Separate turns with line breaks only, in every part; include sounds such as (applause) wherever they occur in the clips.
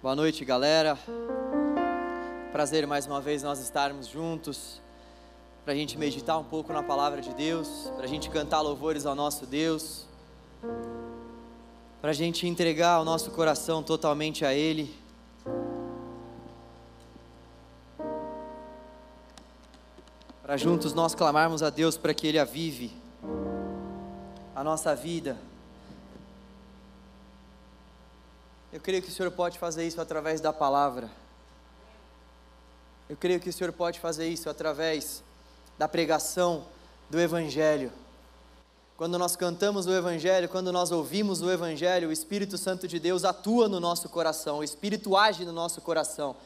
Boa noite, galera. Prazer mais uma vez nós estarmos juntos para a gente meditar um pouco na palavra de Deus, para a gente cantar louvores ao nosso Deus, para a gente entregar o nosso coração totalmente a Ele. Para juntos nós clamarmos a Deus para que Ele avive a nossa vida Eu creio que o Senhor pode fazer isso através da palavra. Eu creio que o Senhor pode fazer isso através da pregação do Evangelho. Quando nós cantamos o Evangelho, quando nós ouvimos o Evangelho, o Espírito Santo de Deus atua no nosso coração, o Espírito age no nosso coração,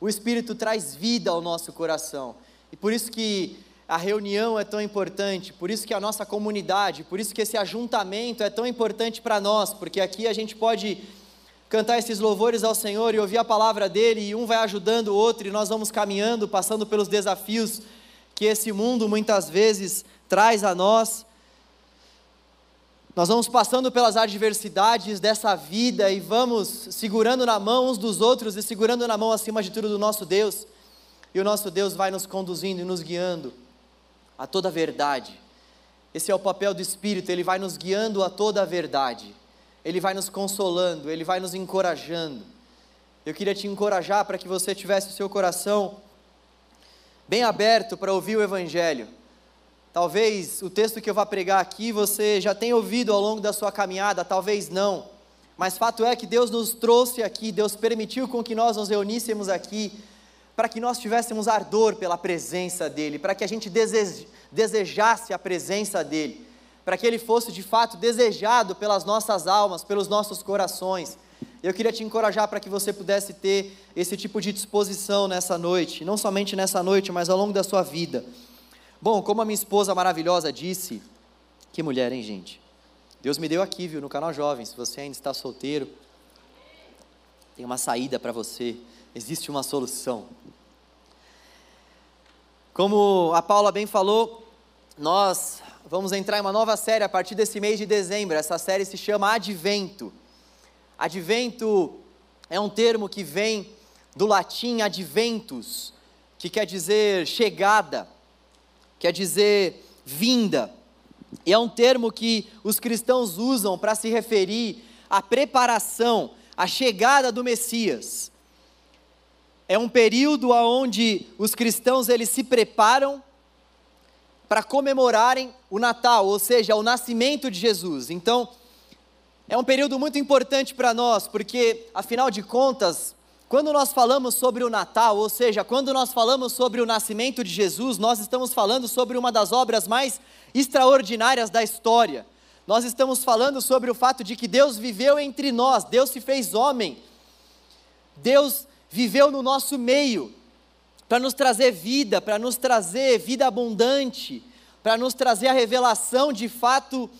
o Espírito traz vida ao nosso coração. E por isso que a reunião é tão importante, por isso que a nossa comunidade, por isso que esse ajuntamento é tão importante para nós, porque aqui a gente pode cantar esses louvores ao Senhor e ouvir a palavra dele, e um vai ajudando o outro, e nós vamos caminhando, passando pelos desafios que esse mundo muitas vezes traz a nós. Nós vamos passando pelas adversidades dessa vida e vamos segurando na mão uns dos outros e segurando na mão acima de tudo do nosso Deus. E o nosso Deus vai nos conduzindo e nos guiando a toda a verdade. Esse é o papel do Espírito, ele vai nos guiando a toda a verdade. Ele vai nos consolando, Ele vai nos encorajando. Eu queria te encorajar para que você tivesse o seu coração bem aberto para ouvir o Evangelho. Talvez o texto que eu vou pregar aqui você já tenha ouvido ao longo da sua caminhada, talvez não. Mas fato é que Deus nos trouxe aqui, Deus permitiu com que nós nos reuníssemos aqui, para que nós tivéssemos ardor pela presença dEle, para que a gente desejasse a presença dEle para que ele fosse de fato desejado pelas nossas almas, pelos nossos corações. Eu queria te encorajar para que você pudesse ter esse tipo de disposição nessa noite, não somente nessa noite, mas ao longo da sua vida. Bom, como a minha esposa maravilhosa disse, que mulher, hein, gente? Deus me deu aqui, viu, no canal Jovem. Se você ainda está solteiro, tem uma saída para você, existe uma solução. Como a Paula bem falou, nós vamos entrar em uma nova série a partir desse mês de dezembro. Essa série se chama Advento. Advento é um termo que vem do latim adventus, que quer dizer chegada, quer dizer vinda. E é um termo que os cristãos usam para se referir à preparação, à chegada do Messias. É um período onde os cristãos eles se preparam para comemorarem o Natal, ou seja, o nascimento de Jesus. Então, é um período muito importante para nós, porque, afinal de contas, quando nós falamos sobre o Natal, ou seja, quando nós falamos sobre o nascimento de Jesus, nós estamos falando sobre uma das obras mais extraordinárias da história. Nós estamos falando sobre o fato de que Deus viveu entre nós, Deus se fez homem, Deus viveu no nosso meio, para nos trazer vida, para nos trazer vida abundante, para nos trazer a revelação de fato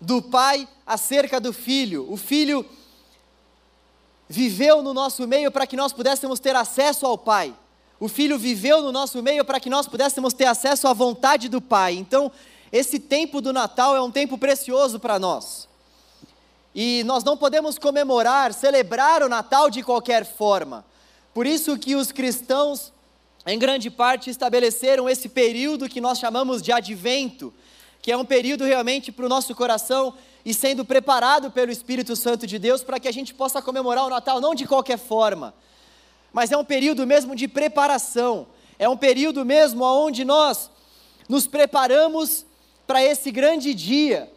do Pai acerca do Filho. O Filho viveu no nosso meio para que nós pudéssemos ter acesso ao Pai. O Filho viveu no nosso meio para que nós pudéssemos ter acesso à vontade do Pai. Então, esse tempo do Natal é um tempo precioso para nós. E nós não podemos comemorar, celebrar o Natal de qualquer forma. Por isso que os cristãos em grande parte, estabeleceram esse período que nós chamamos de advento, que é um período realmente para o nosso coração e sendo preparado pelo Espírito Santo de Deus para que a gente possa comemorar o Natal não de qualquer forma, mas é um período mesmo de preparação, é um período mesmo onde nós nos preparamos para esse grande dia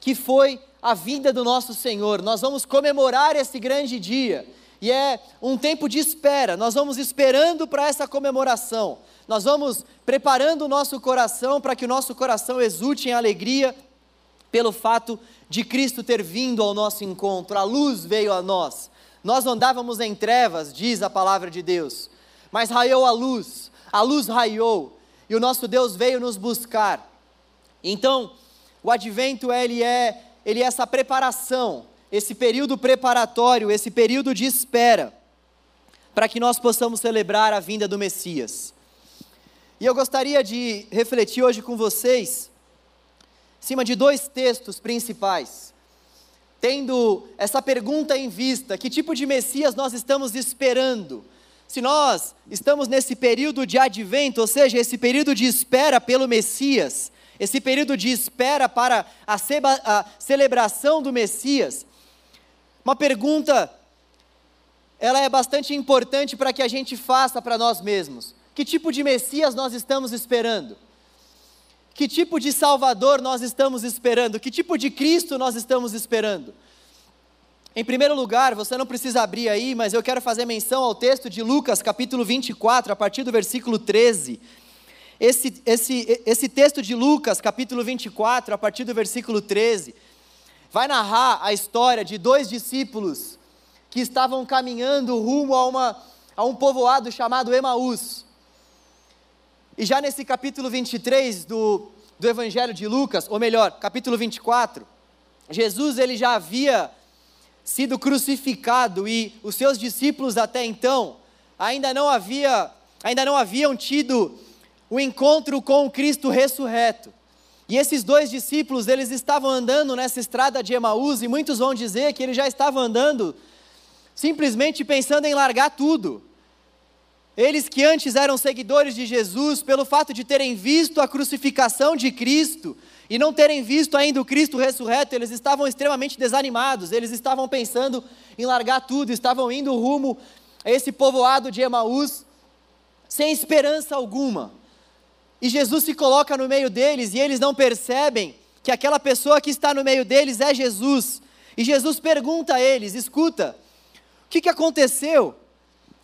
que foi a vinda do nosso Senhor. Nós vamos comemorar esse grande dia e é um tempo de espera. Nós vamos esperando para essa comemoração. Nós vamos preparando o nosso coração para que o nosso coração exulte em alegria pelo fato de Cristo ter vindo ao nosso encontro. A luz veio a nós. Nós andávamos em trevas, diz a palavra de Deus, mas raiou a luz. A luz raiou e o nosso Deus veio nos buscar. Então, o advento ele é ele é essa preparação esse período preparatório, esse período de espera, para que nós possamos celebrar a vinda do Messias. E eu gostaria de refletir hoje com vocês, em cima de dois textos principais. tendo essa pergunta em vista: que tipo de Messias nós estamos esperando? Se nós estamos nesse período de advento, ou seja, esse período de espera pelo Messias, esse período de espera para a, a celebração do Messias, uma pergunta, ela é bastante importante para que a gente faça para nós mesmos. Que tipo de Messias nós estamos esperando? Que tipo de Salvador nós estamos esperando? Que tipo de Cristo nós estamos esperando? Em primeiro lugar, você não precisa abrir aí, mas eu quero fazer menção ao texto de Lucas, capítulo 24, a partir do versículo 13. Esse, esse, esse texto de Lucas, capítulo 24, a partir do versículo 13, vai narrar a história de dois discípulos que estavam caminhando rumo a, uma, a um povoado chamado Emaús. E já nesse capítulo 23 do, do Evangelho de Lucas, ou melhor, capítulo 24, Jesus ele já havia sido crucificado e os seus discípulos até então ainda não havia ainda não haviam tido o encontro com o Cristo ressurreto. E esses dois discípulos, eles estavam andando nessa estrada de Emaús e muitos vão dizer que eles já estavam andando simplesmente pensando em largar tudo. Eles que antes eram seguidores de Jesus, pelo fato de terem visto a crucificação de Cristo, e não terem visto ainda o Cristo ressurreto, eles estavam extremamente desanimados, eles estavam pensando em largar tudo, estavam indo rumo a esse povoado de Emaús, sem esperança alguma. E Jesus se coloca no meio deles e eles não percebem que aquela pessoa que está no meio deles é Jesus. E Jesus pergunta a eles: escuta, o que, que aconteceu?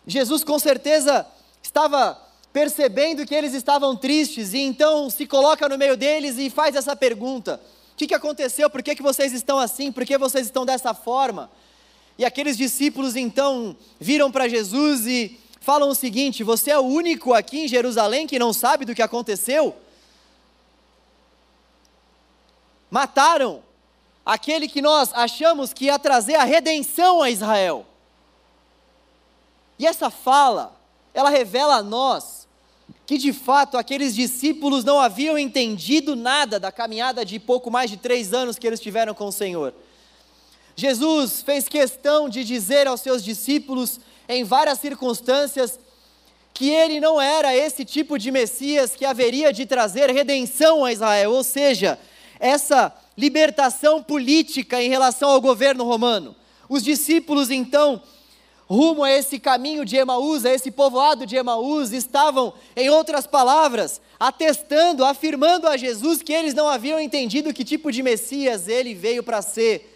Jesus com certeza estava percebendo que eles estavam tristes, e então se coloca no meio deles e faz essa pergunta: O que, que aconteceu? Por que, que vocês estão assim? Por que vocês estão dessa forma? E aqueles discípulos então viram para Jesus e falam o seguinte: Você é o único aqui em Jerusalém que não sabe do que aconteceu? Mataram aquele que nós achamos que ia trazer a redenção a Israel. E essa fala, ela revela a nós que de fato aqueles discípulos não haviam entendido nada da caminhada de pouco mais de três anos que eles tiveram com o Senhor. Jesus fez questão de dizer aos seus discípulos, em várias circunstâncias, que ele não era esse tipo de Messias que haveria de trazer redenção a Israel, ou seja, essa libertação política em relação ao governo romano. Os discípulos então rumo a esse caminho de Emaús, a esse povoado de Emaús, estavam, em outras palavras, atestando, afirmando a Jesus que eles não haviam entendido que tipo de Messias ele veio para ser.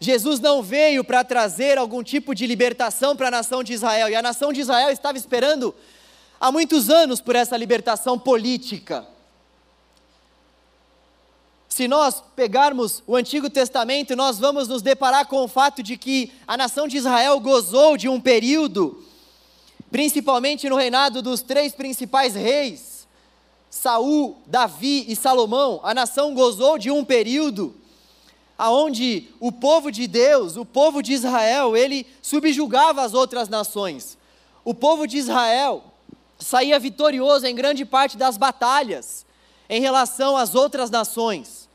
Jesus não veio para trazer algum tipo de libertação para a nação de Israel, e a nação de Israel estava esperando há muitos anos por essa libertação política. Se nós pegarmos o Antigo Testamento, nós vamos nos deparar com o fato de que a nação de Israel gozou de um período, principalmente no reinado dos três principais reis, Saul, Davi e Salomão. A nação gozou de um período aonde o povo de Deus, o povo de Israel, ele subjugava as outras nações. O povo de Israel saía vitorioso em grande parte das batalhas em relação às outras nações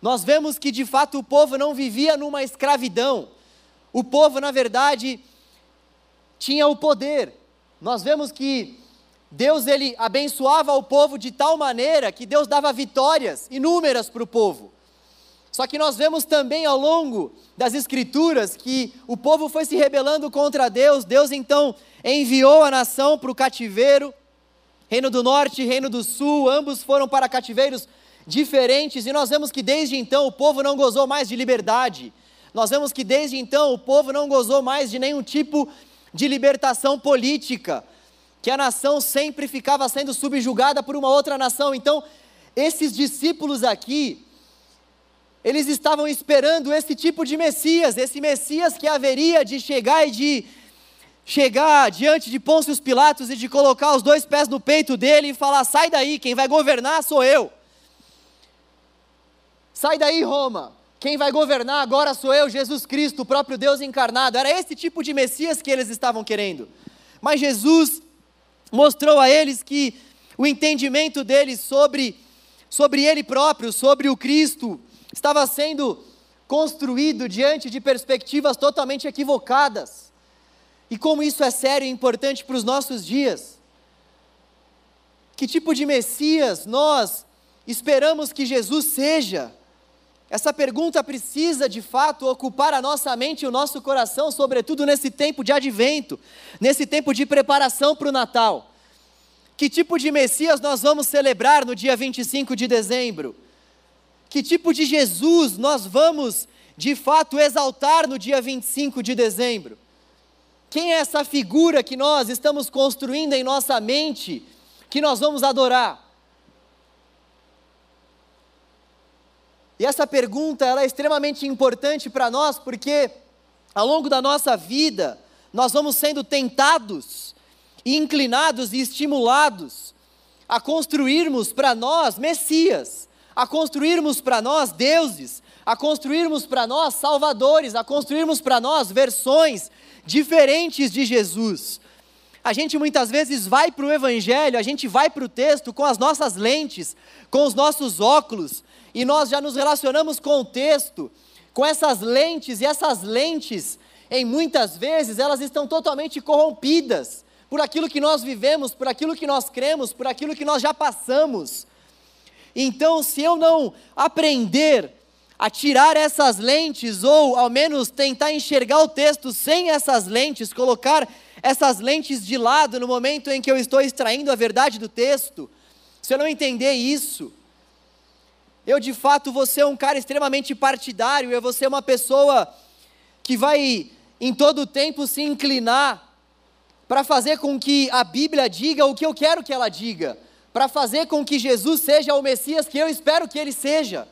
nós vemos que de fato o povo não vivia numa escravidão. O povo, na verdade, tinha o poder. Nós vemos que Deus ele abençoava o povo de tal maneira que Deus dava vitórias inúmeras para o povo. Só que nós vemos também ao longo das escrituras que o povo foi se rebelando contra Deus. Deus então enviou a nação para o cativeiro. Reino do Norte e Reino do Sul, ambos foram para cativeiros diferentes, e nós vemos que desde então o povo não gozou mais de liberdade. Nós vemos que desde então o povo não gozou mais de nenhum tipo de libertação política, que a nação sempre ficava sendo subjugada por uma outra nação. Então, esses discípulos aqui, eles estavam esperando esse tipo de Messias, esse Messias que haveria de chegar e de chegar diante de Pôncio Pilatos e de colocar os dois pés no peito dele e falar: sai daí, quem vai governar sou eu. Sai daí, Roma. Quem vai governar agora sou eu, Jesus Cristo, o próprio Deus encarnado. Era esse tipo de Messias que eles estavam querendo. Mas Jesus mostrou a eles que o entendimento deles sobre, sobre Ele próprio, sobre o Cristo, estava sendo construído diante de perspectivas totalmente equivocadas. E como isso é sério e importante para os nossos dias. Que tipo de Messias nós esperamos que Jesus seja? Essa pergunta precisa de fato ocupar a nossa mente e o nosso coração, sobretudo nesse tempo de advento, nesse tempo de preparação para o Natal. Que tipo de Messias nós vamos celebrar no dia 25 de dezembro? Que tipo de Jesus nós vamos de fato exaltar no dia 25 de dezembro? Quem é essa figura que nós estamos construindo em nossa mente, que nós vamos adorar? E essa pergunta ela é extremamente importante para nós, porque ao longo da nossa vida, nós vamos sendo tentados, inclinados e estimulados a construirmos para nós Messias, a construirmos para nós deuses, a construirmos para nós salvadores, a construirmos para nós versões diferentes de Jesus. A gente muitas vezes vai para o Evangelho, a gente vai para o texto com as nossas lentes, com os nossos óculos, e nós já nos relacionamos com o texto, com essas lentes, e essas lentes, em muitas vezes, elas estão totalmente corrompidas por aquilo que nós vivemos, por aquilo que nós cremos, por aquilo que nós já passamos. Então, se eu não aprender a tirar essas lentes, ou ao menos tentar enxergar o texto sem essas lentes, colocar essas lentes de lado no momento em que eu estou extraindo a verdade do texto, se eu não entender isso, eu de fato vou ser um cara extremamente partidário, eu vou ser uma pessoa que vai em todo o tempo se inclinar para fazer com que a Bíblia diga o que eu quero que ela diga, para fazer com que Jesus seja o Messias que eu espero que ele seja.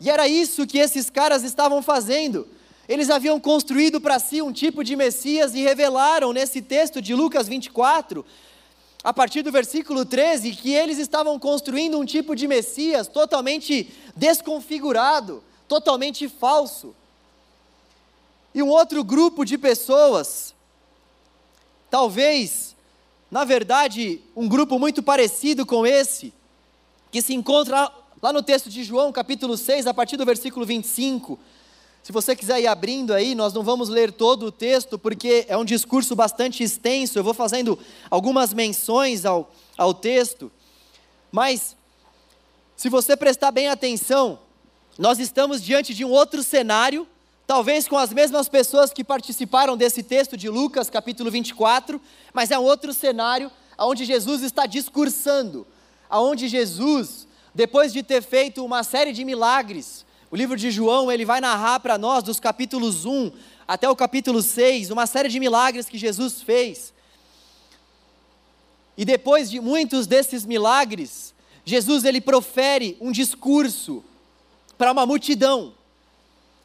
E era isso que esses caras estavam fazendo. Eles haviam construído para si um tipo de Messias e revelaram nesse texto de Lucas 24 a partir do versículo 13, que eles estavam construindo um tipo de Messias totalmente desconfigurado, totalmente falso. E um outro grupo de pessoas, talvez, na verdade, um grupo muito parecido com esse, que se encontra lá no texto de João, capítulo 6, a partir do versículo 25 se você quiser ir abrindo aí, nós não vamos ler todo o texto, porque é um discurso bastante extenso, eu vou fazendo algumas menções ao, ao texto. Mas, se você prestar bem atenção, nós estamos diante de um outro cenário, talvez com as mesmas pessoas que participaram desse texto de Lucas, capítulo 24, mas é um outro cenário onde Jesus está discursando, aonde Jesus, depois de ter feito uma série de milagres, o livro de João, ele vai narrar para nós dos capítulos 1 até o capítulo 6, uma série de milagres que Jesus fez. E depois de muitos desses milagres, Jesus ele profere um discurso para uma multidão.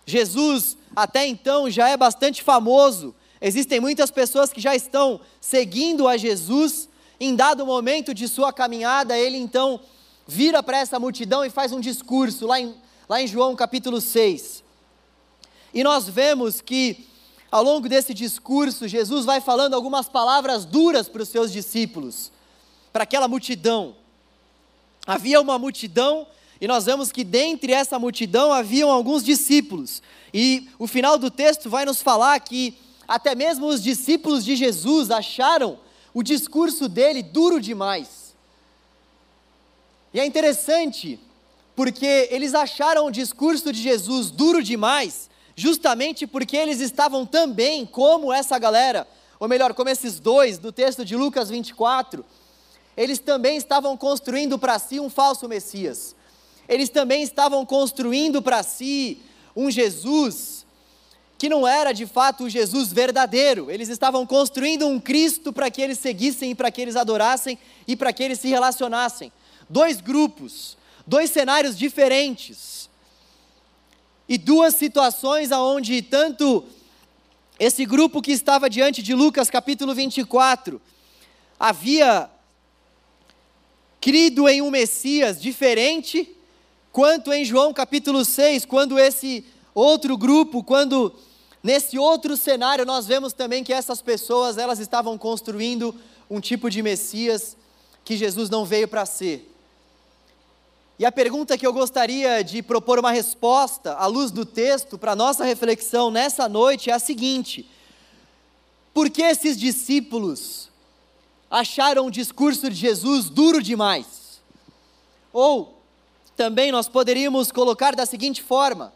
Jesus até então já é bastante famoso. Existem muitas pessoas que já estão seguindo a Jesus. Em dado momento de sua caminhada, ele então vira para essa multidão e faz um discurso lá em lá em João capítulo 6. E nós vemos que, ao longo desse discurso, Jesus vai falando algumas palavras duras para os seus discípulos, para aquela multidão. Havia uma multidão, e nós vemos que dentre essa multidão haviam alguns discípulos. E o final do texto vai nos falar que até mesmo os discípulos de Jesus acharam o discurso dele duro demais. E é interessante porque eles acharam o discurso de Jesus duro demais, justamente porque eles estavam também, como essa galera, ou melhor, como esses dois do texto de Lucas 24, eles também estavam construindo para si um falso Messias. Eles também estavam construindo para si um Jesus que não era de fato o Jesus verdadeiro. Eles estavam construindo um Cristo para que eles seguissem, para que eles adorassem e para que eles se relacionassem. Dois grupos, dois cenários diferentes e duas situações aonde tanto esse grupo que estava diante de Lucas capítulo 24 havia crido em um Messias diferente, quanto em João capítulo 6, quando esse outro grupo, quando nesse outro cenário nós vemos também que essas pessoas, elas estavam construindo um tipo de Messias que Jesus não veio para ser. E a pergunta que eu gostaria de propor uma resposta à luz do texto para nossa reflexão nessa noite é a seguinte: por que esses discípulos acharam o discurso de Jesus duro demais? Ou também nós poderíamos colocar da seguinte forma: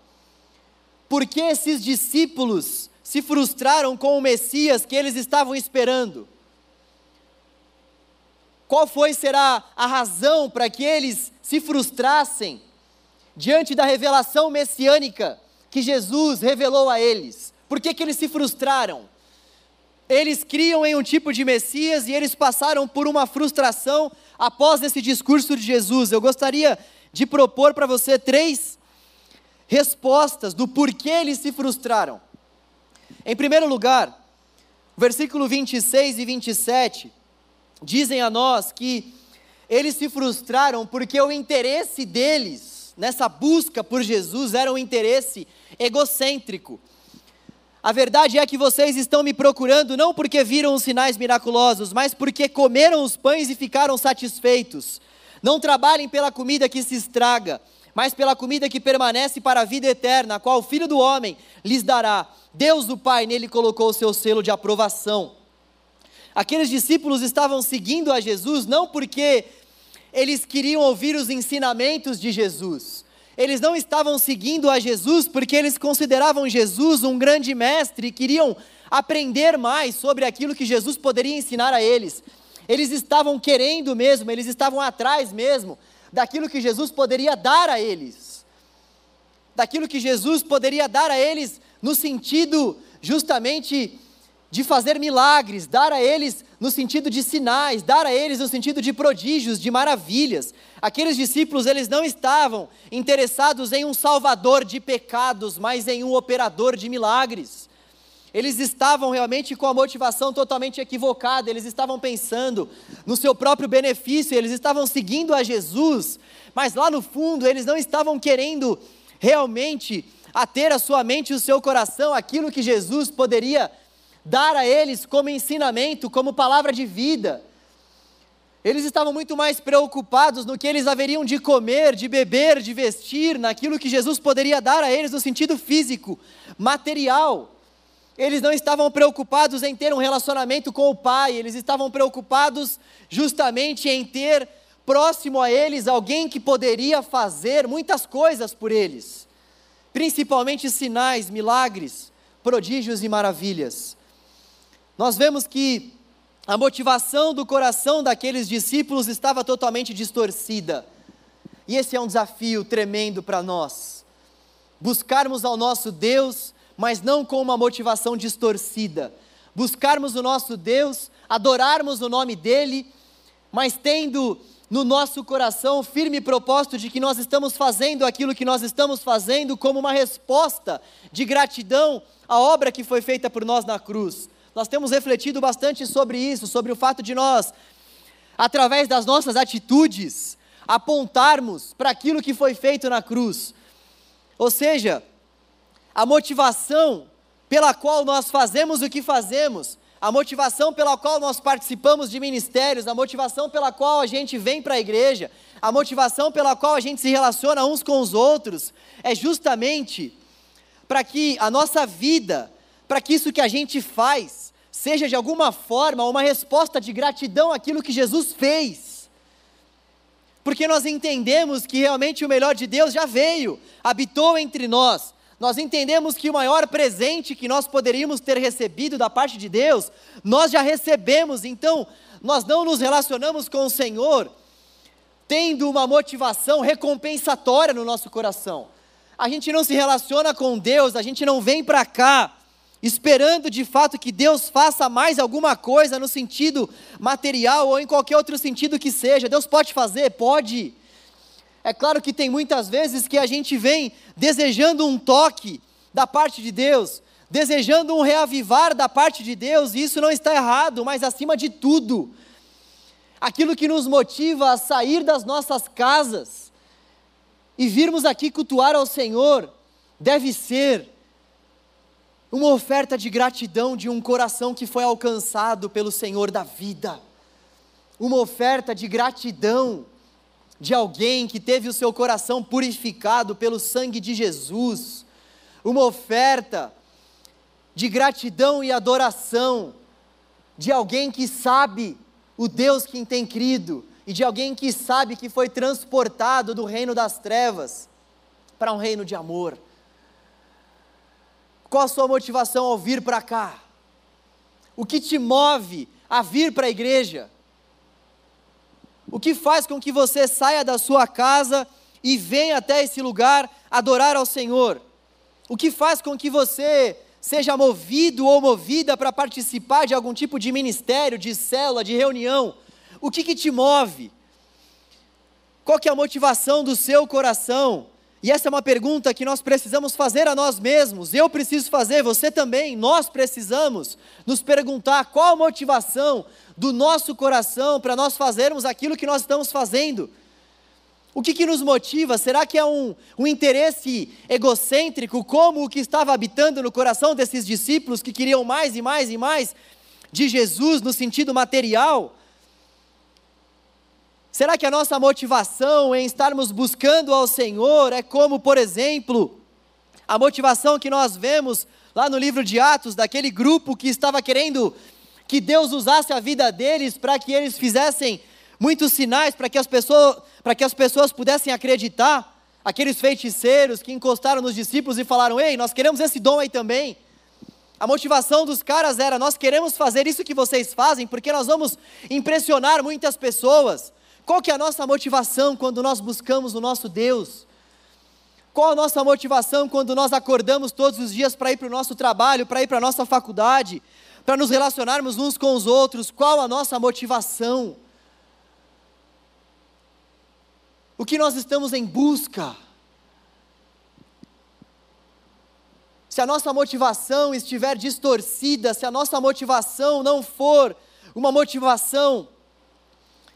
por que esses discípulos se frustraram com o Messias que eles estavam esperando? Qual foi será a razão para que eles se frustrassem diante da revelação messiânica que Jesus revelou a eles? Por que, que eles se frustraram? Eles criam em um tipo de Messias e eles passaram por uma frustração após esse discurso de Jesus. Eu gostaria de propor para você três respostas do porquê eles se frustraram. Em primeiro lugar, versículo 26 e 27 dizem a nós que eles se frustraram porque o interesse deles nessa busca por Jesus era um interesse egocêntrico. A verdade é que vocês estão me procurando não porque viram os sinais miraculosos, mas porque comeram os pães e ficaram satisfeitos. Não trabalhem pela comida que se estraga, mas pela comida que permanece para a vida eterna, a qual o Filho do Homem lhes dará. Deus, o Pai, nele colocou o seu selo de aprovação. Aqueles discípulos estavam seguindo a Jesus não porque eles queriam ouvir os ensinamentos de Jesus. Eles não estavam seguindo a Jesus porque eles consideravam Jesus um grande mestre e queriam aprender mais sobre aquilo que Jesus poderia ensinar a eles. Eles estavam querendo mesmo, eles estavam atrás mesmo daquilo que Jesus poderia dar a eles. Daquilo que Jesus poderia dar a eles no sentido justamente de fazer milagres, dar a eles no sentido de sinais, dar a eles no sentido de prodígios, de maravilhas. Aqueles discípulos, eles não estavam interessados em um salvador de pecados, mas em um operador de milagres. Eles estavam realmente com a motivação totalmente equivocada, eles estavam pensando no seu próprio benefício, eles estavam seguindo a Jesus, mas lá no fundo eles não estavam querendo realmente a ter a sua mente e o seu coração aquilo que Jesus poderia dar a eles como ensinamento, como palavra de vida. Eles estavam muito mais preocupados no que eles haveriam de comer, de beber, de vestir, naquilo que Jesus poderia dar a eles no sentido físico, material. Eles não estavam preocupados em ter um relacionamento com o Pai, eles estavam preocupados justamente em ter próximo a eles alguém que poderia fazer muitas coisas por eles, principalmente sinais, milagres, prodígios e maravilhas nós vemos que a motivação do coração daqueles discípulos estava totalmente distorcida. E esse é um desafio tremendo para nós. Buscarmos ao nosso Deus, mas não com uma motivação distorcida. Buscarmos o nosso Deus, adorarmos o nome dEle, mas tendo no nosso coração o firme propósito de que nós estamos fazendo aquilo que nós estamos fazendo como uma resposta de gratidão à obra que foi feita por nós na cruz. Nós temos refletido bastante sobre isso, sobre o fato de nós, através das nossas atitudes, apontarmos para aquilo que foi feito na cruz. Ou seja, a motivação pela qual nós fazemos o que fazemos, a motivação pela qual nós participamos de ministérios, a motivação pela qual a gente vem para a igreja, a motivação pela qual a gente se relaciona uns com os outros, é justamente para que a nossa vida, para que isso que a gente faz, seja de alguma forma uma resposta de gratidão àquilo que Jesus fez. Porque nós entendemos que realmente o melhor de Deus já veio, habitou entre nós. Nós entendemos que o maior presente que nós poderíamos ter recebido da parte de Deus, nós já recebemos. Então, nós não nos relacionamos com o Senhor tendo uma motivação recompensatória no nosso coração. A gente não se relaciona com Deus, a gente não vem para cá esperando de fato que Deus faça mais alguma coisa no sentido material ou em qualquer outro sentido que seja. Deus pode fazer? Pode. É claro que tem muitas vezes que a gente vem desejando um toque da parte de Deus, desejando um reavivar da parte de Deus, e isso não está errado, mas acima de tudo, aquilo que nos motiva a sair das nossas casas e virmos aqui cultuar ao Senhor, deve ser uma oferta de gratidão de um coração que foi alcançado pelo Senhor da vida, uma oferta de gratidão de alguém que teve o seu coração purificado pelo sangue de Jesus, uma oferta de gratidão e adoração de alguém que sabe o Deus que tem crido e de alguém que sabe que foi transportado do reino das trevas para um reino de amor. Qual a sua motivação ao vir para cá? O que te move a vir para a igreja? O que faz com que você saia da sua casa e venha até esse lugar adorar ao Senhor? O que faz com que você seja movido ou movida para participar de algum tipo de ministério, de célula, de reunião? O que, que te move? Qual que é a motivação do seu coração? E essa é uma pergunta que nós precisamos fazer a nós mesmos. Eu preciso fazer, você também. Nós precisamos nos perguntar qual a motivação do nosso coração para nós fazermos aquilo que nós estamos fazendo. O que, que nos motiva? Será que é um, um interesse egocêntrico, como o que estava habitando no coração desses discípulos que queriam mais e mais e mais de Jesus no sentido material? Será que a nossa motivação em estarmos buscando ao Senhor é como, por exemplo, a motivação que nós vemos lá no livro de Atos, daquele grupo que estava querendo que Deus usasse a vida deles para que eles fizessem muitos sinais, para que, as pessoas, para que as pessoas pudessem acreditar? Aqueles feiticeiros que encostaram nos discípulos e falaram: Ei, nós queremos esse dom aí também. A motivação dos caras era: nós queremos fazer isso que vocês fazem, porque nós vamos impressionar muitas pessoas. Qual que é a nossa motivação quando nós buscamos o nosso Deus? Qual a nossa motivação quando nós acordamos todos os dias para ir para o nosso trabalho, para ir para a nossa faculdade, para nos relacionarmos uns com os outros? Qual a nossa motivação? O que nós estamos em busca? Se a nossa motivação estiver distorcida, se a nossa motivação não for uma motivação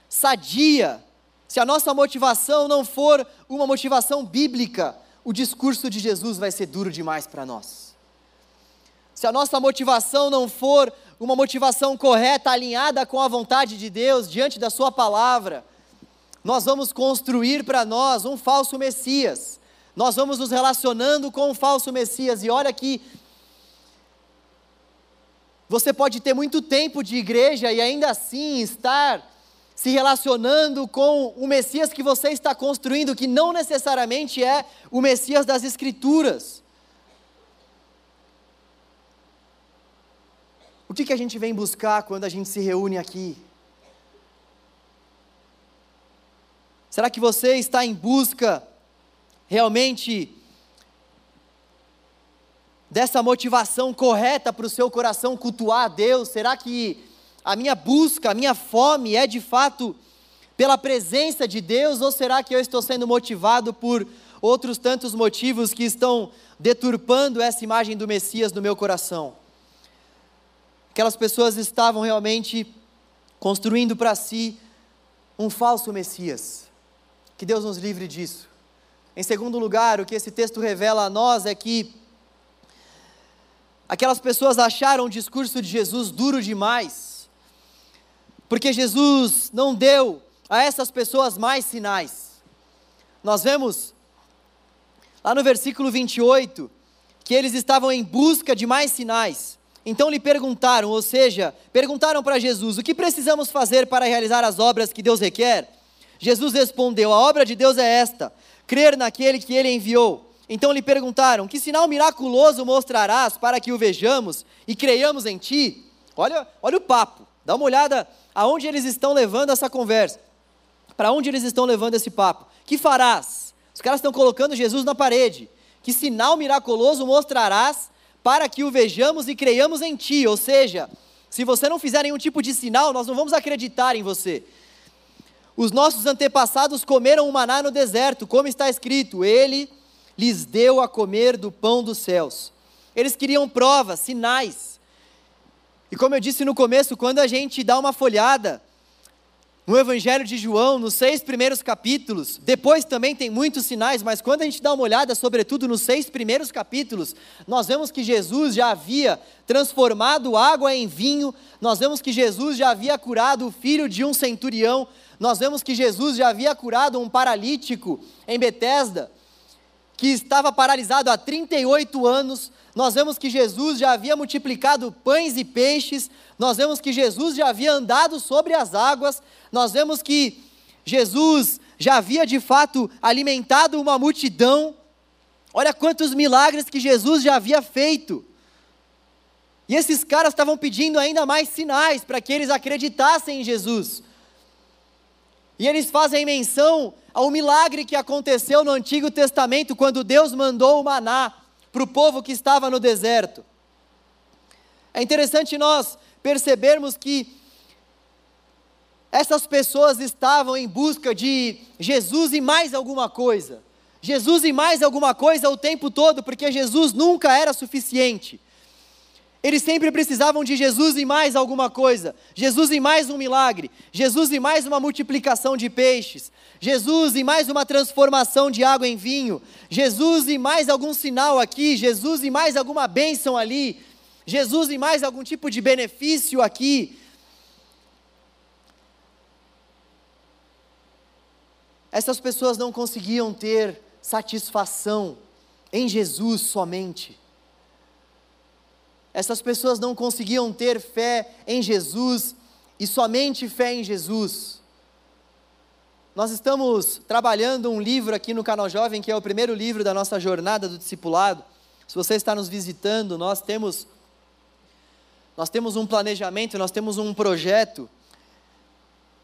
sadia, se a nossa motivação não for uma motivação bíblica, o discurso de Jesus vai ser duro demais para nós. Se a nossa motivação não for uma motivação correta, alinhada com a vontade de Deus, diante da Sua palavra, nós vamos construir para nós um falso Messias. Nós vamos nos relacionando com um falso Messias. E olha que você pode ter muito tempo de igreja e ainda assim estar se relacionando com o Messias que você está construindo, que não necessariamente é o Messias das Escrituras. O que, que a gente vem buscar quando a gente se reúne aqui? Será que você está em busca realmente dessa motivação correta para o seu coração cultuar a Deus? Será que a minha busca, a minha fome é de fato pela presença de Deus ou será que eu estou sendo motivado por outros tantos motivos que estão deturpando essa imagem do Messias no meu coração? Aquelas pessoas estavam realmente construindo para si um falso Messias. Que Deus nos livre disso. Em segundo lugar, o que esse texto revela a nós é que aquelas pessoas acharam o discurso de Jesus duro demais porque Jesus não deu a essas pessoas mais sinais. Nós vemos lá no versículo 28 que eles estavam em busca de mais sinais. Então lhe perguntaram, ou seja, perguntaram para Jesus: o que precisamos fazer para realizar as obras que Deus requer? Jesus respondeu: a obra de Deus é esta, crer naquele que ele enviou. Então lhe perguntaram: que sinal miraculoso mostrarás para que o vejamos e creiamos em ti? Olha, olha o papo, dá uma olhada aonde eles estão levando essa conversa? Para onde eles estão levando esse papo? Que farás? Os caras estão colocando Jesus na parede. Que sinal miraculoso mostrarás para que o vejamos e creiamos em ti? Ou seja, se você não fizer nenhum tipo de sinal, nós não vamos acreditar em você. Os nossos antepassados comeram o maná no deserto, como está escrito: Ele lhes deu a comer do pão dos céus. Eles queriam provas, sinais. E como eu disse no começo, quando a gente dá uma folhada no Evangelho de João, nos seis primeiros capítulos, depois também tem muitos sinais, mas quando a gente dá uma olhada, sobretudo nos seis primeiros capítulos, nós vemos que Jesus já havia transformado água em vinho, nós vemos que Jesus já havia curado o filho de um centurião, Nós vemos que Jesus já havia curado um paralítico em Betesda, que estava paralisado há 38 anos. Nós vemos que Jesus já havia multiplicado pães e peixes. Nós vemos que Jesus já havia andado sobre as águas. Nós vemos que Jesus já havia de fato alimentado uma multidão. Olha quantos milagres que Jesus já havia feito. E esses caras estavam pedindo ainda mais sinais para que eles acreditassem em Jesus. E eles fazem menção ao milagre que aconteceu no Antigo Testamento, quando Deus mandou o maná para o povo que estava no deserto. É interessante nós percebermos que essas pessoas estavam em busca de Jesus e mais alguma coisa. Jesus e mais alguma coisa o tempo todo, porque Jesus nunca era suficiente. Eles sempre precisavam de Jesus e mais alguma coisa, Jesus e mais um milagre, Jesus e mais uma multiplicação de peixes, Jesus e mais uma transformação de água em vinho, Jesus e mais algum sinal aqui, Jesus e mais alguma bênção ali, Jesus e mais algum tipo de benefício aqui. Essas pessoas não conseguiam ter satisfação em Jesus somente. Essas pessoas não conseguiam ter fé em Jesus e somente fé em Jesus. Nós estamos trabalhando um livro aqui no Canal Jovem, que é o primeiro livro da nossa jornada do discipulado. Se você está nos visitando, nós temos nós temos um planejamento, nós temos um projeto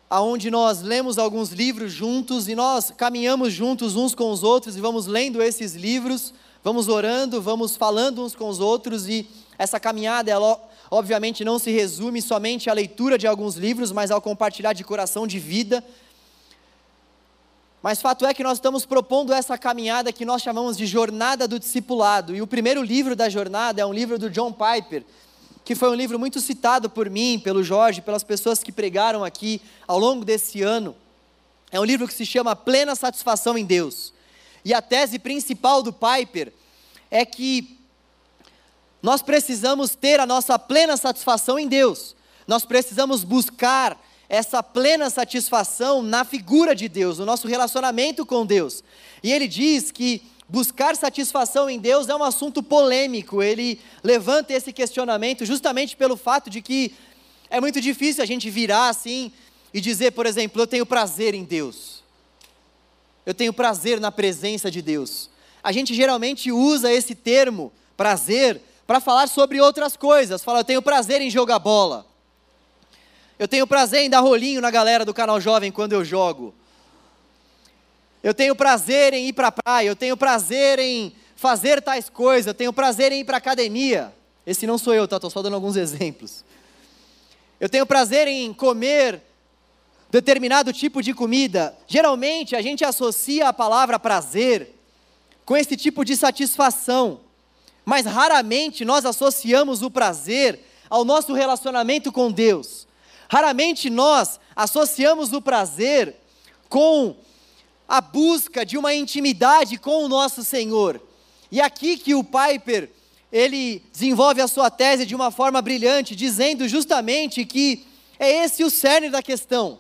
aonde nós lemos alguns livros juntos e nós caminhamos juntos uns com os outros e vamos lendo esses livros, vamos orando, vamos falando uns com os outros e essa caminhada, ela obviamente não se resume somente à leitura de alguns livros, mas ao compartilhar de coração de vida. Mas fato é que nós estamos propondo essa caminhada que nós chamamos de Jornada do Discipulado. E o primeiro livro da jornada é um livro do John Piper, que foi um livro muito citado por mim, pelo Jorge, pelas pessoas que pregaram aqui ao longo desse ano. É um livro que se chama Plena Satisfação em Deus. E a tese principal do Piper é que nós precisamos ter a nossa plena satisfação em Deus. Nós precisamos buscar essa plena satisfação na figura de Deus, no nosso relacionamento com Deus. E ele diz que buscar satisfação em Deus é um assunto polêmico. Ele levanta esse questionamento justamente pelo fato de que é muito difícil a gente virar assim e dizer, por exemplo, eu tenho prazer em Deus. Eu tenho prazer na presença de Deus. A gente geralmente usa esse termo, prazer, para falar sobre outras coisas. Fala, eu tenho prazer em jogar bola. Eu tenho prazer em dar rolinho na galera do canal Jovem quando eu jogo. Eu tenho prazer em ir para a praia, eu tenho prazer em fazer tais coisas, eu tenho prazer em ir para academia. Esse não sou eu, tá? Estou só dando alguns (laughs) exemplos. Eu tenho prazer em comer determinado tipo de comida. Geralmente a gente associa a palavra prazer com esse tipo de satisfação mas raramente nós associamos o prazer ao nosso relacionamento com Deus. Raramente nós associamos o prazer com a busca de uma intimidade com o nosso Senhor. E aqui que o Piper, ele desenvolve a sua tese de uma forma brilhante, dizendo justamente que é esse o cerne da questão.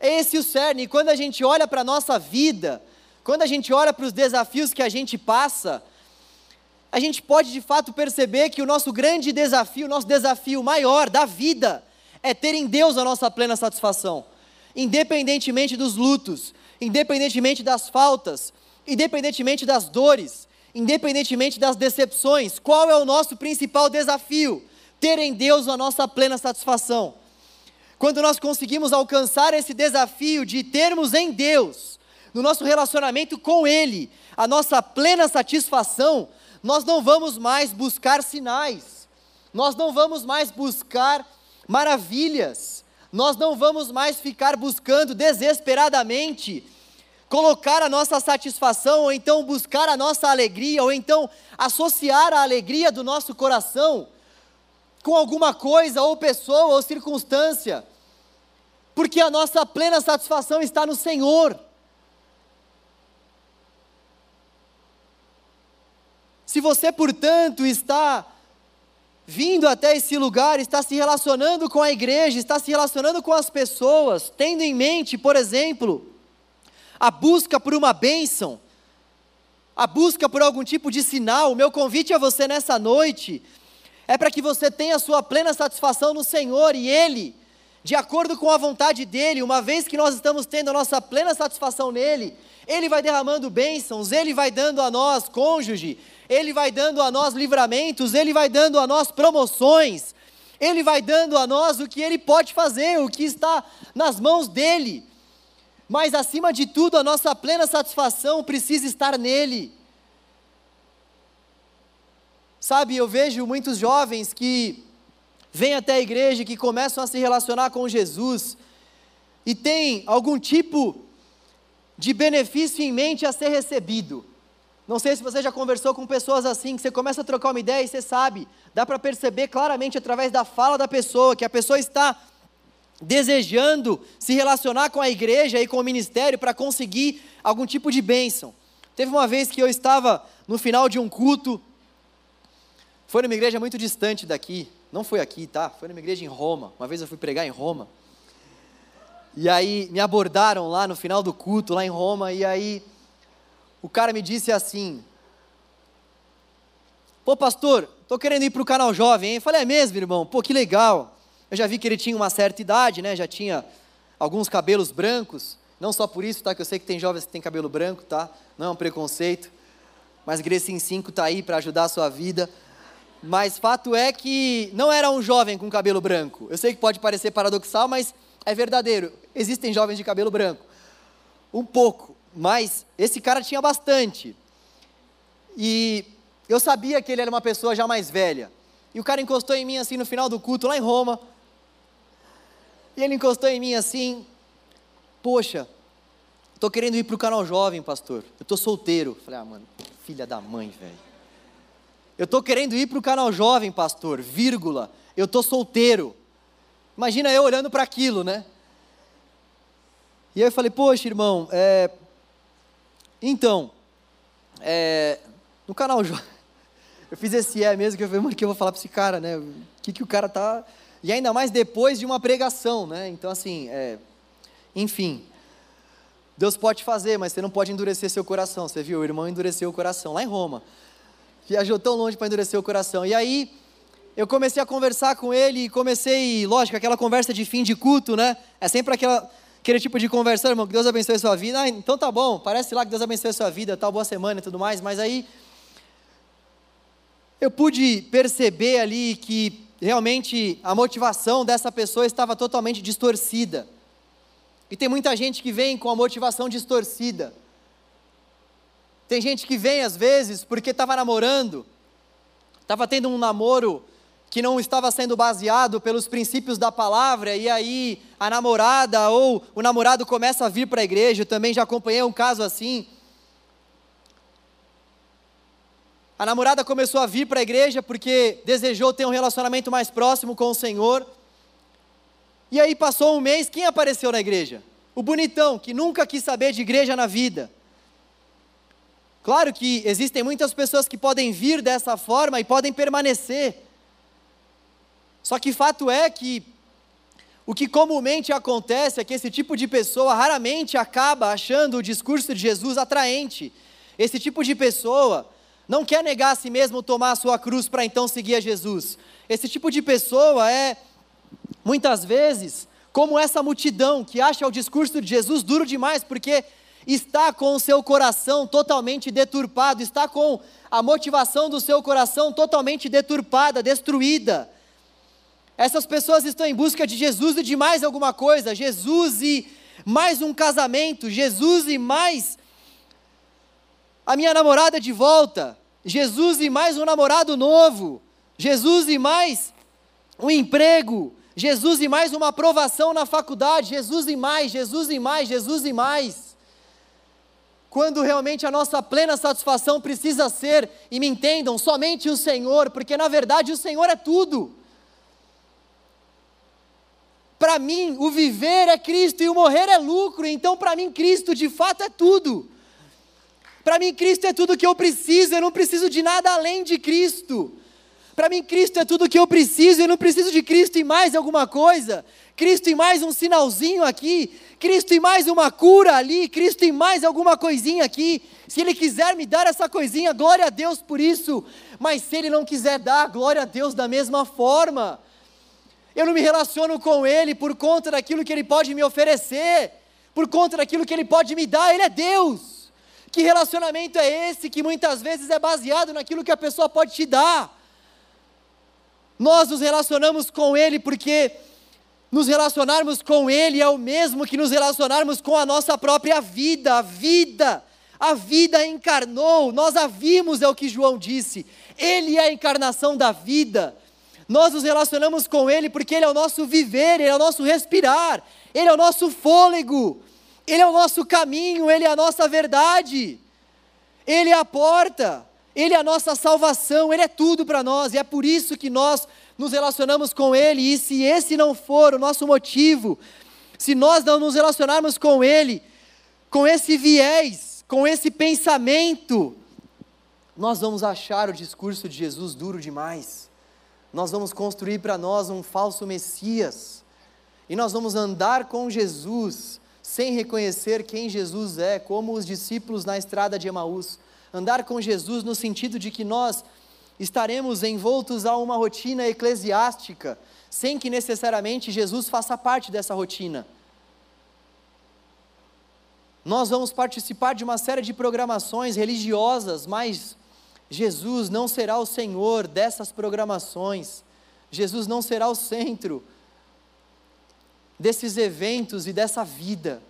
É esse o cerne. E quando a gente olha para a nossa vida, quando a gente olha para os desafios que a gente passa, a gente pode de fato perceber que o nosso grande desafio, o nosso desafio maior da vida, é ter em Deus a nossa plena satisfação, independentemente dos lutos, independentemente das faltas, independentemente das dores, independentemente das decepções. Qual é o nosso principal desafio? Ter em Deus a nossa plena satisfação. Quando nós conseguimos alcançar esse desafio de termos em Deus, no nosso relacionamento com Ele, a nossa plena satisfação, nós não vamos mais buscar sinais, nós não vamos mais buscar maravilhas, nós não vamos mais ficar buscando desesperadamente colocar a nossa satisfação, ou então buscar a nossa alegria, ou então associar a alegria do nosso coração com alguma coisa, ou pessoa, ou circunstância, porque a nossa plena satisfação está no Senhor. Se você, portanto, está vindo até esse lugar, está se relacionando com a igreja, está se relacionando com as pessoas, tendo em mente, por exemplo, a busca por uma bênção, a busca por algum tipo de sinal, o meu convite a você nessa noite é para que você tenha sua plena satisfação no Senhor e Ele, de acordo com a vontade dEle, uma vez que nós estamos tendo a nossa plena satisfação nele, Ele vai derramando bênçãos, Ele vai dando a nós cônjuge, Ele vai dando a nós livramentos, Ele vai dando a nós promoções, Ele vai dando a nós o que Ele pode fazer, o que está nas mãos dEle. Mas acima de tudo, a nossa plena satisfação precisa estar nele. Sabe, eu vejo muitos jovens que vêm até a igreja, que começam a se relacionar com Jesus e tem algum tipo de benefício em mente a ser recebido. Não sei se você já conversou com pessoas assim, que você começa a trocar uma ideia e você sabe, dá para perceber claramente através da fala da pessoa que a pessoa está desejando se relacionar com a igreja e com o ministério para conseguir algum tipo de bênção. Teve uma vez que eu estava no final de um culto foi numa igreja muito distante daqui. Não foi aqui, tá? Foi numa igreja em Roma. Uma vez eu fui pregar em Roma. E aí me abordaram lá no final do culto, lá em Roma, e aí o cara me disse assim: Pô, pastor, tô querendo ir para o canal jovem, hein? Falei, é mesmo, irmão? Pô, que legal. Eu já vi que ele tinha uma certa idade, né? Já tinha alguns cabelos brancos. Não só por isso, tá? Que eu sei que tem jovens que têm cabelo branco, tá? Não é um preconceito. Mas Grecin 5 tá aí para ajudar a sua vida. Mas fato é que não era um jovem com cabelo branco. Eu sei que pode parecer paradoxal, mas é verdadeiro. Existem jovens de cabelo branco. Um pouco, mas esse cara tinha bastante. E eu sabia que ele era uma pessoa já mais velha. E o cara encostou em mim assim no final do culto, lá em Roma. E ele encostou em mim assim: Poxa, estou querendo ir para o canal jovem, pastor. Eu estou solteiro. Falei, ah, mano, filha da mãe, velho. Eu estou querendo ir para o canal jovem, pastor, vírgula. Eu estou solteiro. Imagina eu olhando para aquilo, né? E aí eu falei, poxa, irmão, é... então, é... no canal jovem. (laughs) Eu fiz esse é mesmo, que eu falei, mano, que eu vou falar para esse cara, né? O que, que o cara tá. E ainda mais depois de uma pregação, né? Então, assim, é... enfim. Deus pode fazer, mas você não pode endurecer seu coração. Você viu? O irmão endureceu o coração lá em Roma viajou tão longe para endurecer o coração. E aí, eu comecei a conversar com ele e comecei, lógico, aquela conversa de fim de culto, né? É sempre aquela, aquele tipo de conversa, irmão, que Deus abençoe a sua vida. Ah, então tá bom, parece lá que Deus abençoe a sua vida, tal, boa semana e tudo mais, mas aí eu pude perceber ali que realmente a motivação dessa pessoa estava totalmente distorcida. E tem muita gente que vem com a motivação distorcida. Tem gente que vem às vezes porque estava namorando, estava tendo um namoro que não estava sendo baseado pelos princípios da palavra, e aí a namorada ou o namorado começa a vir para a igreja. Eu também já acompanhei um caso assim. A namorada começou a vir para a igreja porque desejou ter um relacionamento mais próximo com o Senhor. E aí passou um mês, quem apareceu na igreja? O bonitão, que nunca quis saber de igreja na vida. Claro que existem muitas pessoas que podem vir dessa forma e podem permanecer. Só que fato é que o que comumente acontece é que esse tipo de pessoa raramente acaba achando o discurso de Jesus atraente. Esse tipo de pessoa não quer negar a si mesmo tomar a sua cruz para então seguir a Jesus. Esse tipo de pessoa é, muitas vezes, como essa multidão que acha o discurso de Jesus duro demais, porque está com o seu coração totalmente deturpado, está com a motivação do seu coração totalmente deturpada, destruída. Essas pessoas estão em busca de Jesus e de mais alguma coisa, Jesus e mais um casamento, Jesus e mais a minha namorada de volta, Jesus e mais um namorado novo, Jesus e mais um emprego, Jesus e mais uma aprovação na faculdade, Jesus e mais, Jesus e mais, Jesus e mais. Quando realmente a nossa plena satisfação precisa ser, e me entendam, somente o Senhor, porque na verdade o Senhor é tudo. Para mim, o viver é Cristo e o morrer é lucro, então para mim, Cristo de fato é tudo. Para mim, Cristo é tudo que eu preciso, eu não preciso de nada além de Cristo. Para mim, Cristo é tudo que eu preciso, eu não preciso de Cristo e mais alguma coisa. Cristo e mais um sinalzinho aqui, Cristo e mais uma cura ali, Cristo e mais alguma coisinha aqui. Se Ele quiser me dar essa coisinha, glória a Deus por isso. Mas se Ele não quiser dar, glória a Deus da mesma forma. Eu não me relaciono com Ele por conta daquilo que Ele pode me oferecer, por conta daquilo que Ele pode me dar. Ele é Deus. Que relacionamento é esse que muitas vezes é baseado naquilo que a pessoa pode te dar? Nós nos relacionamos com Ele porque nos relacionarmos com Ele é o mesmo que nos relacionarmos com a nossa própria vida, a vida. A vida encarnou, nós a vimos, é o que João disse. Ele é a encarnação da vida. Nós nos relacionamos com Ele porque Ele é o nosso viver, Ele é o nosso respirar, Ele é o nosso fôlego, Ele é o nosso caminho, Ele é a nossa verdade, Ele é a porta, Ele é a nossa salvação, Ele é tudo para nós, e é por isso que nós nos relacionamos com Ele, e se esse não for o nosso motivo, se nós não nos relacionarmos com Ele, com esse viés, com esse pensamento, nós vamos achar o discurso de Jesus duro demais. Nós vamos construir para nós um falso Messias. E nós vamos andar com Jesus sem reconhecer quem Jesus é, como os discípulos na estrada de Emaús. Andar com Jesus no sentido de que nós estaremos envoltos a uma rotina eclesiástica, sem que necessariamente Jesus faça parte dessa rotina. Nós vamos participar de uma série de programações religiosas, mas Jesus não será o Senhor dessas programações. Jesus não será o centro desses eventos e dessa vida.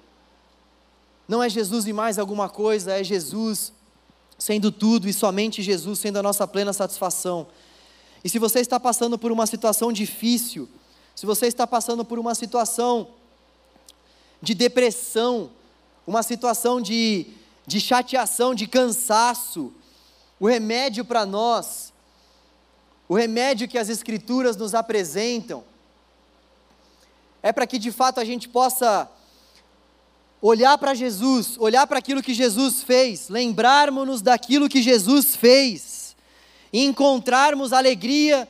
Não é Jesus e mais alguma coisa, é Jesus sendo tudo e somente Jesus sendo a nossa plena satisfação. E se você está passando por uma situação difícil, se você está passando por uma situação de depressão, uma situação de, de chateação, de cansaço, o remédio para nós, o remédio que as Escrituras nos apresentam, é para que de fato a gente possa olhar para Jesus, olhar para aquilo que Jesus fez, lembrarmos-nos daquilo que Jesus fez, e encontrarmos alegria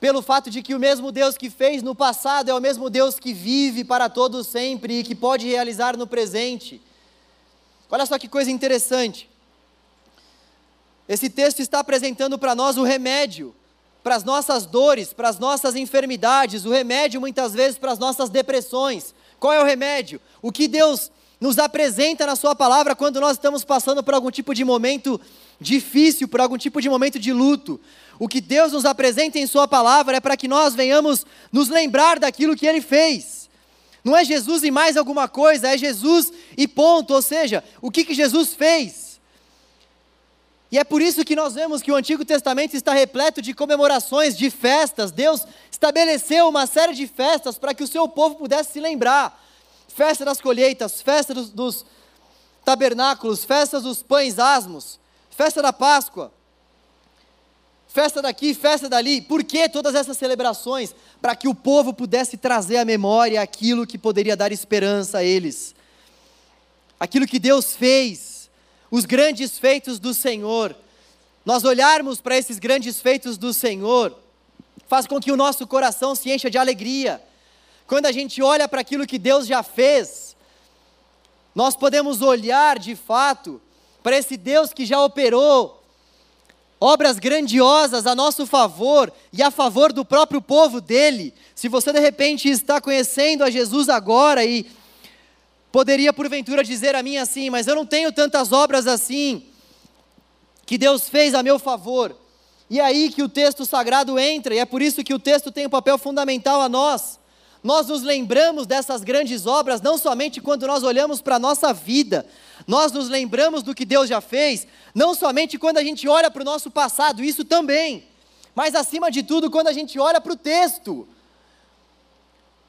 pelo fato de que o mesmo Deus que fez no passado é o mesmo Deus que vive para todos sempre e que pode realizar no presente. Olha só que coisa interessante. Esse texto está apresentando para nós o remédio para as nossas dores, para as nossas enfermidades, o remédio muitas vezes para as nossas depressões, qual é o remédio? O que Deus nos apresenta na Sua palavra quando nós estamos passando por algum tipo de momento difícil, por algum tipo de momento de luto. O que Deus nos apresenta em Sua palavra é para que nós venhamos nos lembrar daquilo que Ele fez. Não é Jesus e mais alguma coisa, é Jesus e ponto. Ou seja, o que, que Jesus fez? E é por isso que nós vemos que o Antigo Testamento está repleto de comemorações, de festas. Deus estabeleceu uma série de festas para que o seu povo pudesse se lembrar. Festa das colheitas, festa dos, dos tabernáculos, festa dos pães asmos, festa da Páscoa, festa daqui, festa dali. Por que todas essas celebrações? Para que o povo pudesse trazer à memória aquilo que poderia dar esperança a eles. Aquilo que Deus fez os grandes feitos do Senhor, nós olharmos para esses grandes feitos do Senhor, faz com que o nosso coração se encha de alegria. Quando a gente olha para aquilo que Deus já fez, nós podemos olhar de fato para esse Deus que já operou obras grandiosas a nosso favor e a favor do próprio povo dele. Se você de repente está conhecendo a Jesus agora e poderia porventura dizer a mim assim, mas eu não tenho tantas obras assim que Deus fez a meu favor. E é aí que o texto sagrado entra, e é por isso que o texto tem um papel fundamental a nós. Nós nos lembramos dessas grandes obras não somente quando nós olhamos para a nossa vida, nós nos lembramos do que Deus já fez, não somente quando a gente olha para o nosso passado, isso também, mas acima de tudo quando a gente olha para o texto.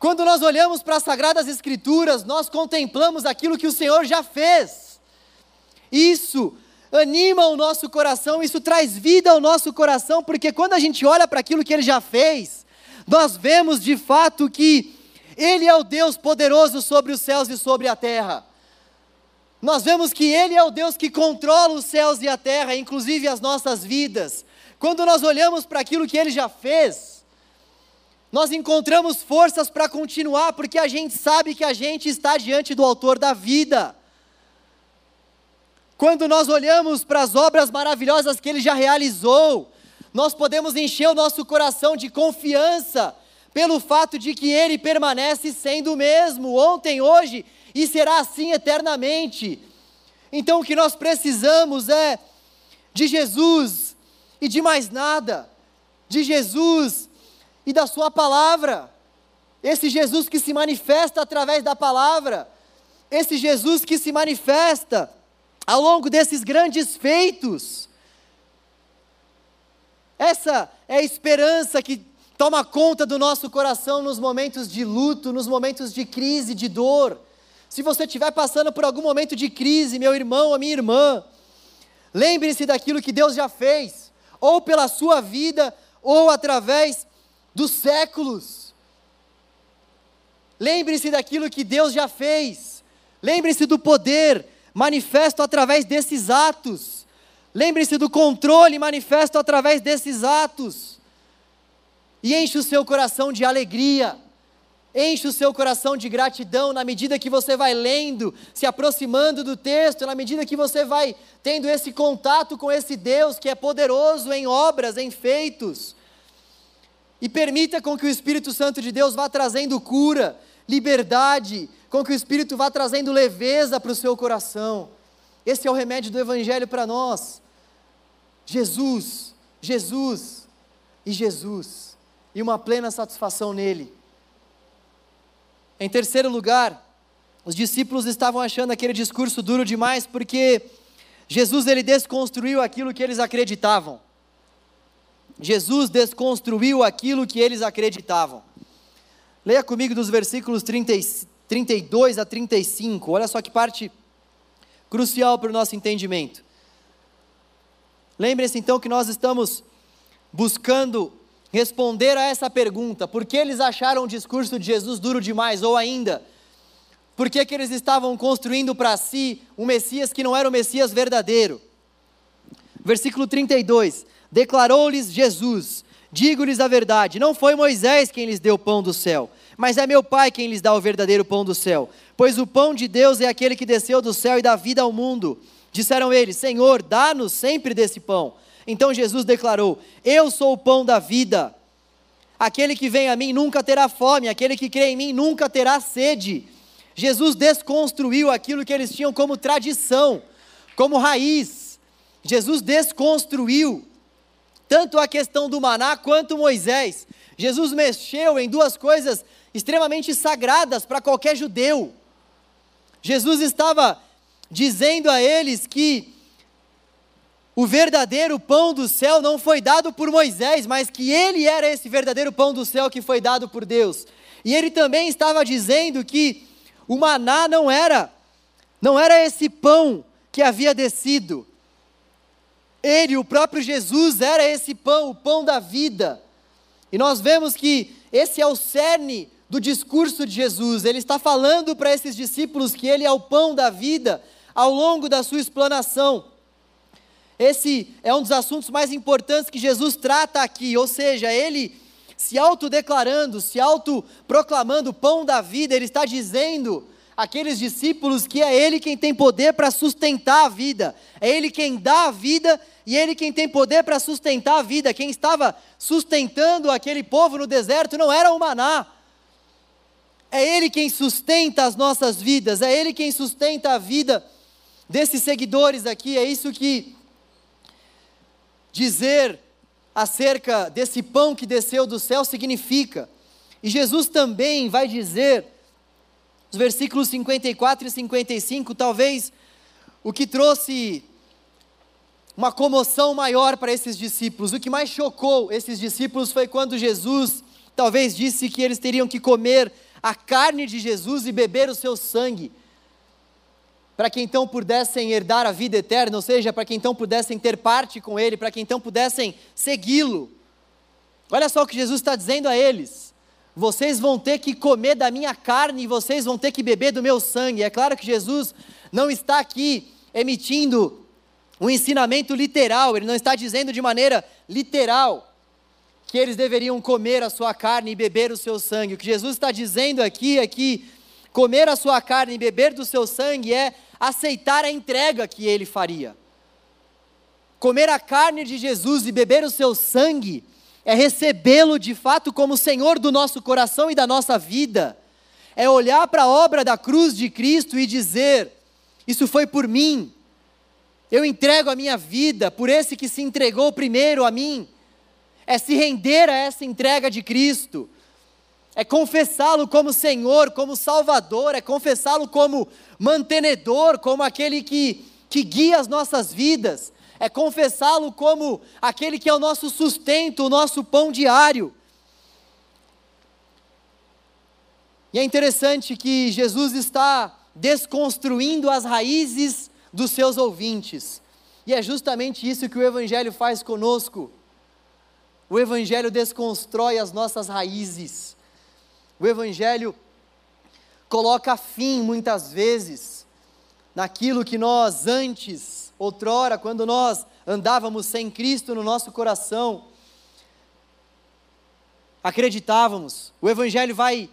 Quando nós olhamos para as Sagradas Escrituras, nós contemplamos aquilo que o Senhor já fez. Isso anima o nosso coração, isso traz vida ao nosso coração, porque quando a gente olha para aquilo que Ele já fez, nós vemos de fato que Ele é o Deus poderoso sobre os céus e sobre a terra. Nós vemos que Ele é o Deus que controla os céus e a terra, inclusive as nossas vidas. quando nós olhamos para aquilo que Ele já fez, nós encontramos forças para continuar, porque a gente sabe que a gente está diante do Autor da vida. Quando nós olhamos para as obras maravilhosas que Ele já realizou, nós podemos encher o nosso coração de confiança pelo fato de que Ele permanece sendo o mesmo, ontem, hoje e será assim eternamente. Então o que nós precisamos é de Jesus e de mais nada, de Jesus e da Sua palavra. Esse Jesus que se manifesta através da palavra, esse Jesus que se manifesta ao longo desses grandes feitos. Essa é a esperança que toma conta do nosso coração nos momentos de luto, nos momentos de crise, de dor. Se você estiver passando por algum momento de crise, meu irmão ou minha irmã, lembre-se daquilo que Deus já fez, ou pela sua vida, ou através dos séculos. Lembre-se daquilo que Deus já fez. Lembre-se do poder manifesto através desses atos. Lembre-se do controle manifesto através desses atos. E enche o seu coração de alegria Enche o seu coração de gratidão na medida que você vai lendo, se aproximando do texto, na medida que você vai tendo esse contato com esse Deus que é poderoso em obras, em feitos. E permita com que o Espírito Santo de Deus vá trazendo cura, liberdade, com que o Espírito vá trazendo leveza para o seu coração. Esse é o remédio do Evangelho para nós. Jesus, Jesus e Jesus, e uma plena satisfação nele. Em terceiro lugar, os discípulos estavam achando aquele discurso duro demais porque Jesus ele desconstruiu aquilo que eles acreditavam. Jesus desconstruiu aquilo que eles acreditavam. Leia comigo dos versículos 30, 32 a 35. Olha só que parte crucial para o nosso entendimento. Lembre-se então que nós estamos buscando responder a essa pergunta: por que eles acharam o discurso de Jesus duro demais? Ou ainda, por que, que eles estavam construindo para si um Messias que não era o Messias verdadeiro? Versículo 32: Declarou-lhes Jesus: Digo-lhes a verdade, não foi Moisés quem lhes deu o pão do céu, mas é meu Pai quem lhes dá o verdadeiro pão do céu. Pois o pão de Deus é aquele que desceu do céu e dá vida ao mundo. Disseram eles: Senhor, dá-nos sempre desse pão. Então Jesus declarou: Eu sou o pão da vida. Aquele que vem a mim nunca terá fome, aquele que crê em mim nunca terá sede. Jesus desconstruiu aquilo que eles tinham como tradição, como raiz. Jesus desconstruiu tanto a questão do maná quanto Moisés. Jesus mexeu em duas coisas extremamente sagradas para qualquer judeu. Jesus estava dizendo a eles que o verdadeiro pão do céu não foi dado por Moisés, mas que ele era esse verdadeiro pão do céu que foi dado por Deus. E ele também estava dizendo que o maná não era não era esse pão que havia descido. Ele, o próprio Jesus, era esse pão, o pão da vida. E nós vemos que esse é o cerne do discurso de Jesus. Ele está falando para esses discípulos que ele é o pão da vida ao longo da sua explanação. Esse é um dos assuntos mais importantes que Jesus trata aqui, ou seja, ele se autodeclarando, se autoproclamando pão da vida, ele está dizendo àqueles discípulos que é ele quem tem poder para sustentar a vida, é ele quem dá a vida e ele quem tem poder para sustentar a vida. Quem estava sustentando aquele povo no deserto não era o maná. É ele quem sustenta as nossas vidas, é ele quem sustenta a vida desses seguidores aqui, é isso que dizer acerca desse pão que desceu do céu significa. E Jesus também vai dizer, nos versículos 54 e 55, talvez o que trouxe uma comoção maior para esses discípulos. O que mais chocou esses discípulos foi quando Jesus talvez disse que eles teriam que comer a carne de Jesus e beber o seu sangue para que então pudessem herdar a vida eterna, ou seja, para que então pudessem ter parte com Ele, para que então pudessem segui-lo. Olha só o que Jesus está dizendo a eles: vocês vão ter que comer da minha carne e vocês vão ter que beber do meu sangue. É claro que Jesus não está aqui emitindo um ensinamento literal, ele não está dizendo de maneira literal que eles deveriam comer a sua carne e beber o seu sangue. O que Jesus está dizendo aqui é que comer a sua carne e beber do seu sangue é aceitar a entrega que ele faria. Comer a carne de Jesus e beber o seu sangue é recebê-lo de fato como Senhor do nosso coração e da nossa vida. É olhar para a obra da cruz de Cristo e dizer: Isso foi por mim. Eu entrego a minha vida por esse que se entregou primeiro a mim. É se render a essa entrega de Cristo. É confessá-lo como Senhor, como Salvador, é confessá-lo como mantenedor, como aquele que, que guia as nossas vidas, é confessá-lo como aquele que é o nosso sustento, o nosso pão diário. E é interessante que Jesus está desconstruindo as raízes dos seus ouvintes. E é justamente isso que o Evangelho faz conosco. O Evangelho desconstrói as nossas raízes. O Evangelho coloca fim, muitas vezes, naquilo que nós antes outrora, quando nós andávamos sem Cristo no nosso coração, acreditávamos. O Evangelho vai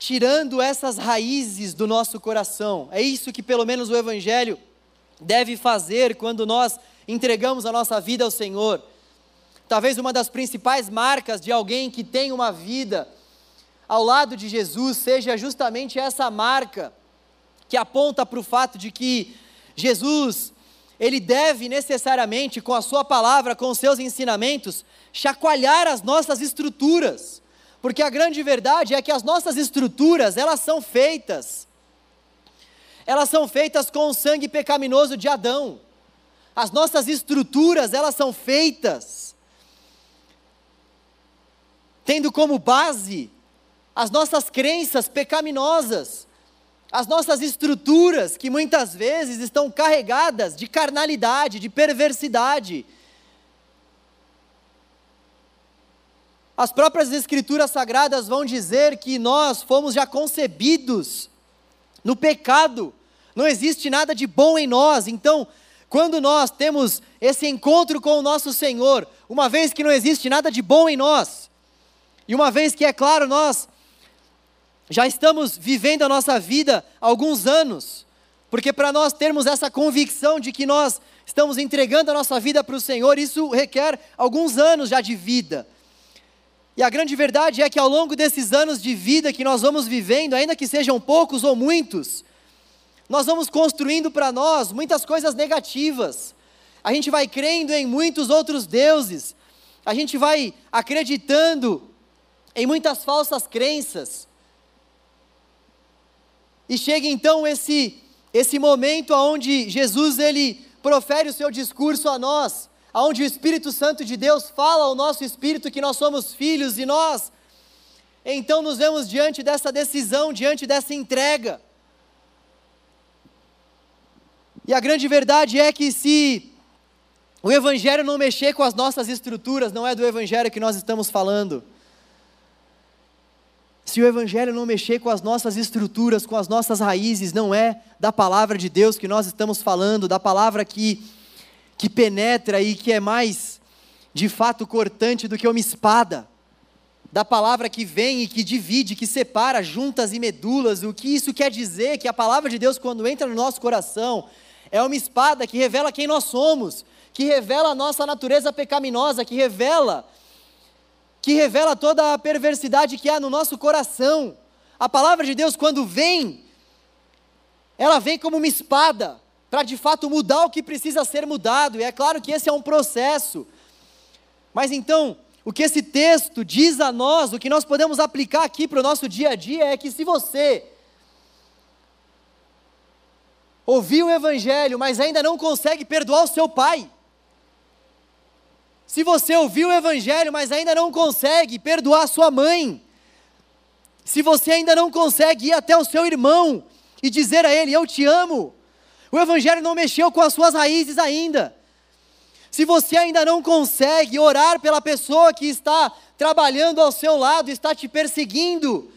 tirando essas raízes do nosso coração. É isso que, pelo menos, o Evangelho deve fazer quando nós entregamos a nossa vida ao Senhor. Talvez uma das principais marcas de alguém que tem uma vida ao lado de Jesus seja justamente essa marca que aponta para o fato de que Jesus ele deve necessariamente, com a sua palavra, com os seus ensinamentos, chacoalhar as nossas estruturas. Porque a grande verdade é que as nossas estruturas, elas são feitas. Elas são feitas com o sangue pecaminoso de Adão. As nossas estruturas, elas são feitas tendo como base as nossas crenças pecaminosas as nossas estruturas, que muitas vezes estão carregadas de carnalidade, de perversidade. As próprias Escrituras Sagradas vão dizer que nós fomos já concebidos no pecado, não existe nada de bom em nós, então, quando nós temos esse encontro com o nosso Senhor, uma vez que não existe nada de bom em nós, e uma vez que, é claro, nós já estamos vivendo a nossa vida há alguns anos, porque para nós termos essa convicção de que nós estamos entregando a nossa vida para o Senhor, isso requer alguns anos já de vida. E a grande verdade é que ao longo desses anos de vida que nós vamos vivendo, ainda que sejam poucos ou muitos, nós vamos construindo para nós muitas coisas negativas. A gente vai crendo em muitos outros deuses, a gente vai acreditando em muitas falsas crenças. E chega então esse esse momento onde Jesus ele profere o seu discurso a nós, aonde o Espírito Santo de Deus fala ao nosso espírito que nós somos filhos e nós então nos vemos diante dessa decisão, diante dessa entrega. E a grande verdade é que se o evangelho não mexer com as nossas estruturas, não é do evangelho que nós estamos falando. Se o Evangelho não mexer com as nossas estruturas, com as nossas raízes, não é da palavra de Deus que nós estamos falando, da palavra que, que penetra e que é mais, de fato, cortante do que uma espada, da palavra que vem e que divide, que separa juntas e medulas. O que isso quer dizer? Que a palavra de Deus, quando entra no nosso coração, é uma espada que revela quem nós somos, que revela a nossa natureza pecaminosa, que revela que revela toda a perversidade que há no nosso coração. A palavra de Deus, quando vem, ela vem como uma espada, para de fato mudar o que precisa ser mudado, e é claro que esse é um processo. Mas então, o que esse texto diz a nós, o que nós podemos aplicar aqui para o nosso dia a dia, é que se você ouviu o Evangelho, mas ainda não consegue perdoar o seu pai, se você ouviu o Evangelho, mas ainda não consegue perdoar sua mãe, se você ainda não consegue ir até o seu irmão e dizer a ele: Eu te amo, o Evangelho não mexeu com as suas raízes ainda. Se você ainda não consegue orar pela pessoa que está trabalhando ao seu lado, está te perseguindo,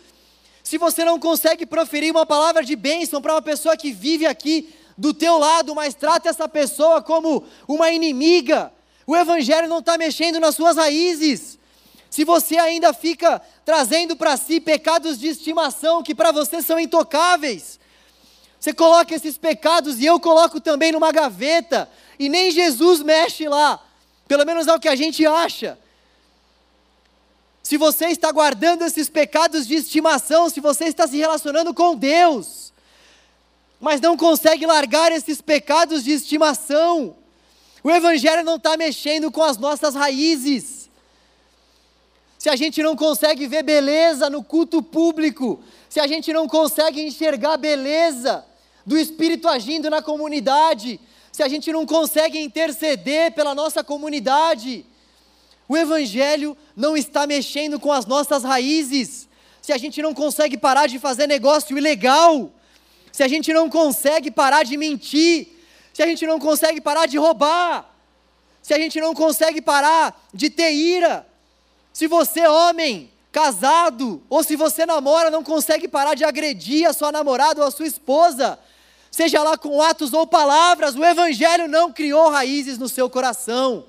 se você não consegue proferir uma palavra de bênção para uma pessoa que vive aqui do teu lado, mas trata essa pessoa como uma inimiga, O Evangelho não está mexendo nas suas raízes. Se você ainda fica trazendo para si pecados de estimação que para você são intocáveis, você coloca esses pecados e eu coloco também numa gaveta, e nem Jesus mexe lá, pelo menos é o que a gente acha. Se você está guardando esses pecados de estimação, se você está se relacionando com Deus, mas não consegue largar esses pecados de estimação, o Evangelho não está mexendo com as nossas raízes. Se a gente não consegue ver beleza no culto público, se a gente não consegue enxergar beleza do Espírito agindo na comunidade, se a gente não consegue interceder pela nossa comunidade, o Evangelho não está mexendo com as nossas raízes. Se a gente não consegue parar de fazer negócio ilegal, se a gente não consegue parar de mentir, se a gente não consegue parar de roubar, se a gente não consegue parar de ter ira, se você, homem, casado, ou se você namora, não consegue parar de agredir a sua namorada ou a sua esposa, seja lá com atos ou palavras, o Evangelho não criou raízes no seu coração,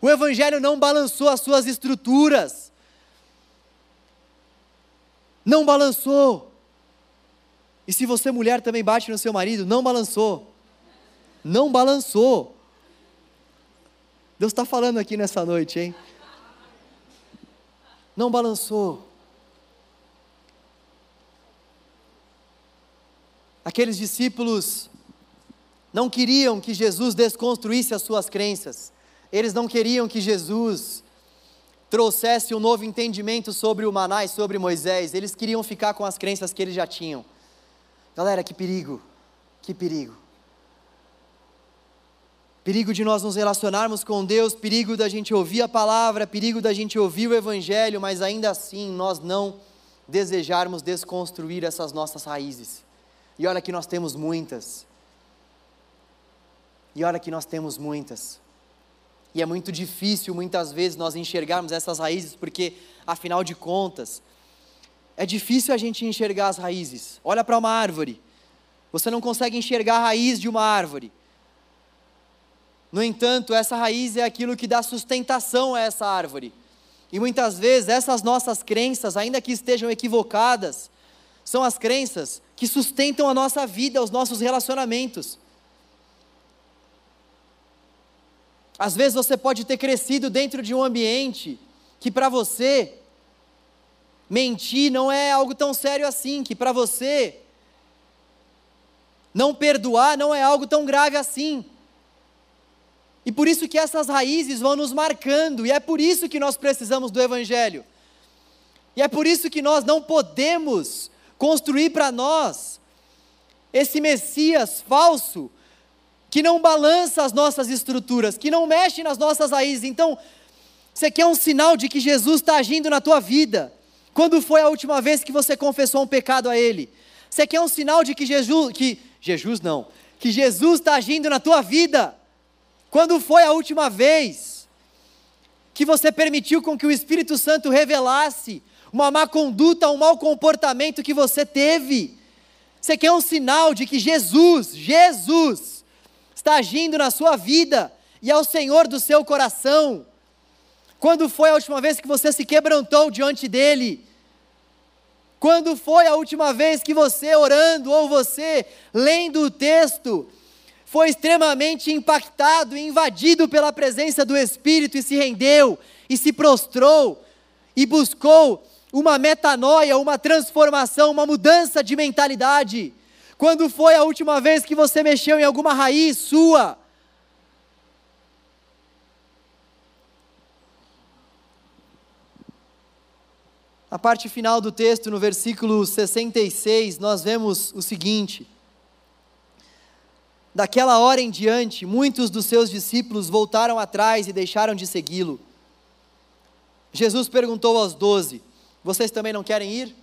o Evangelho não balançou as suas estruturas, não balançou. E se você, mulher, também bate no seu marido, não balançou não balançou. Deus está falando aqui nessa noite, hein? Não balançou. Aqueles discípulos não queriam que Jesus desconstruísse as suas crenças, eles não queriam que Jesus trouxesse um novo entendimento sobre o maná e sobre Moisés, eles queriam ficar com as crenças que eles já tinham. Galera, que perigo, que perigo. Perigo de nós nos relacionarmos com Deus, perigo da gente ouvir a palavra, perigo da gente ouvir o Evangelho, mas ainda assim nós não desejarmos desconstruir essas nossas raízes. E olha que nós temos muitas. E olha que nós temos muitas. E é muito difícil muitas vezes nós enxergarmos essas raízes, porque afinal de contas, é difícil a gente enxergar as raízes. Olha para uma árvore. Você não consegue enxergar a raiz de uma árvore. No entanto, essa raiz é aquilo que dá sustentação a essa árvore. E muitas vezes essas nossas crenças, ainda que estejam equivocadas, são as crenças que sustentam a nossa vida, os nossos relacionamentos. Às vezes você pode ter crescido dentro de um ambiente que para você mentir não é algo tão sério assim, que para você não perdoar não é algo tão grave assim. E por isso que essas raízes vão nos marcando, e é por isso que nós precisamos do Evangelho. E é por isso que nós não podemos construir para nós esse Messias falso que não balança as nossas estruturas, que não mexe nas nossas raízes. Então, você quer um sinal de que Jesus está agindo na tua vida? Quando foi a última vez que você confessou um pecado a Ele? Você quer um sinal de que Jesus, que Jesus não, que Jesus está agindo na tua vida? Quando foi a última vez que você permitiu com que o Espírito Santo revelasse uma má conduta, um mau comportamento que você teve? Você quer um sinal de que Jesus, Jesus, está agindo na sua vida e é o Senhor do seu coração? Quando foi a última vez que você se quebrantou diante dEle? Quando foi a última vez que você orando ou você lendo o texto foi extremamente impactado e invadido pela presença do Espírito e se rendeu, e se prostrou, e buscou uma metanoia, uma transformação, uma mudança de mentalidade. Quando foi a última vez que você mexeu em alguma raiz sua? Na parte final do texto, no versículo 66, nós vemos o seguinte: Daquela hora em diante, muitos dos seus discípulos voltaram atrás e deixaram de segui-lo. Jesus perguntou aos doze: Vocês também não querem ir?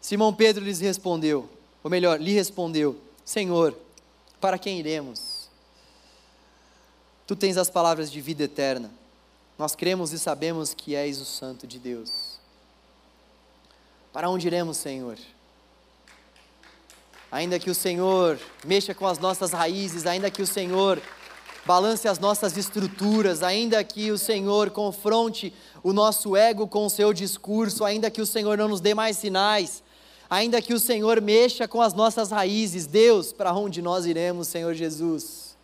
Simão Pedro lhes respondeu, ou melhor, lhe respondeu: Senhor, para quem iremos? Tu tens as palavras de vida eterna. Nós cremos e sabemos que és o Santo de Deus. Para onde iremos, Senhor? Ainda que o Senhor mexa com as nossas raízes, ainda que o Senhor balance as nossas estruturas, ainda que o Senhor confronte o nosso ego com o seu discurso, ainda que o Senhor não nos dê mais sinais, ainda que o Senhor mexa com as nossas raízes. Deus, para onde nós iremos, Senhor Jesus?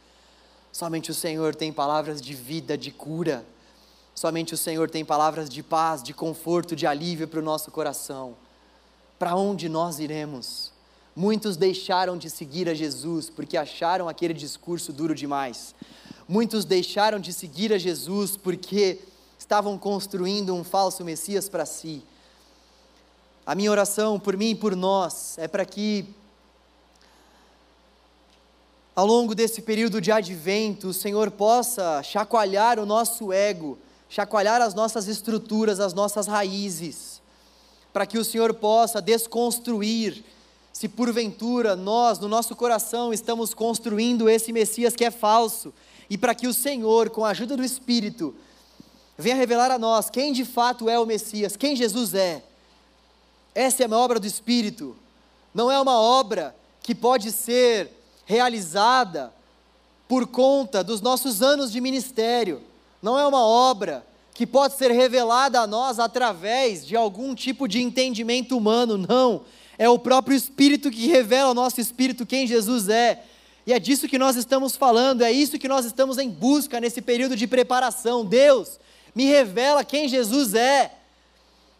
Somente o Senhor tem palavras de vida, de cura. Somente o Senhor tem palavras de paz, de conforto, de alívio para o nosso coração. Para onde nós iremos? Muitos deixaram de seguir a Jesus porque acharam aquele discurso duro demais. Muitos deixaram de seguir a Jesus porque estavam construindo um falso Messias para si. A minha oração por mim e por nós é para que, ao longo desse período de advento, o Senhor possa chacoalhar o nosso ego, chacoalhar as nossas estruturas, as nossas raízes, para que o Senhor possa desconstruir se porventura nós, no nosso coração, estamos construindo esse Messias que é falso, e para que o Senhor, com a ajuda do Espírito, venha revelar a nós quem de fato é o Messias, quem Jesus é. Essa é uma obra do Espírito, não é uma obra que pode ser realizada por conta dos nossos anos de ministério, não é uma obra que pode ser revelada a nós através de algum tipo de entendimento humano, não é o próprio Espírito que revela ao nosso espírito quem Jesus é. E é disso que nós estamos falando, é isso que nós estamos em busca nesse período de preparação. Deus, me revela quem Jesus é.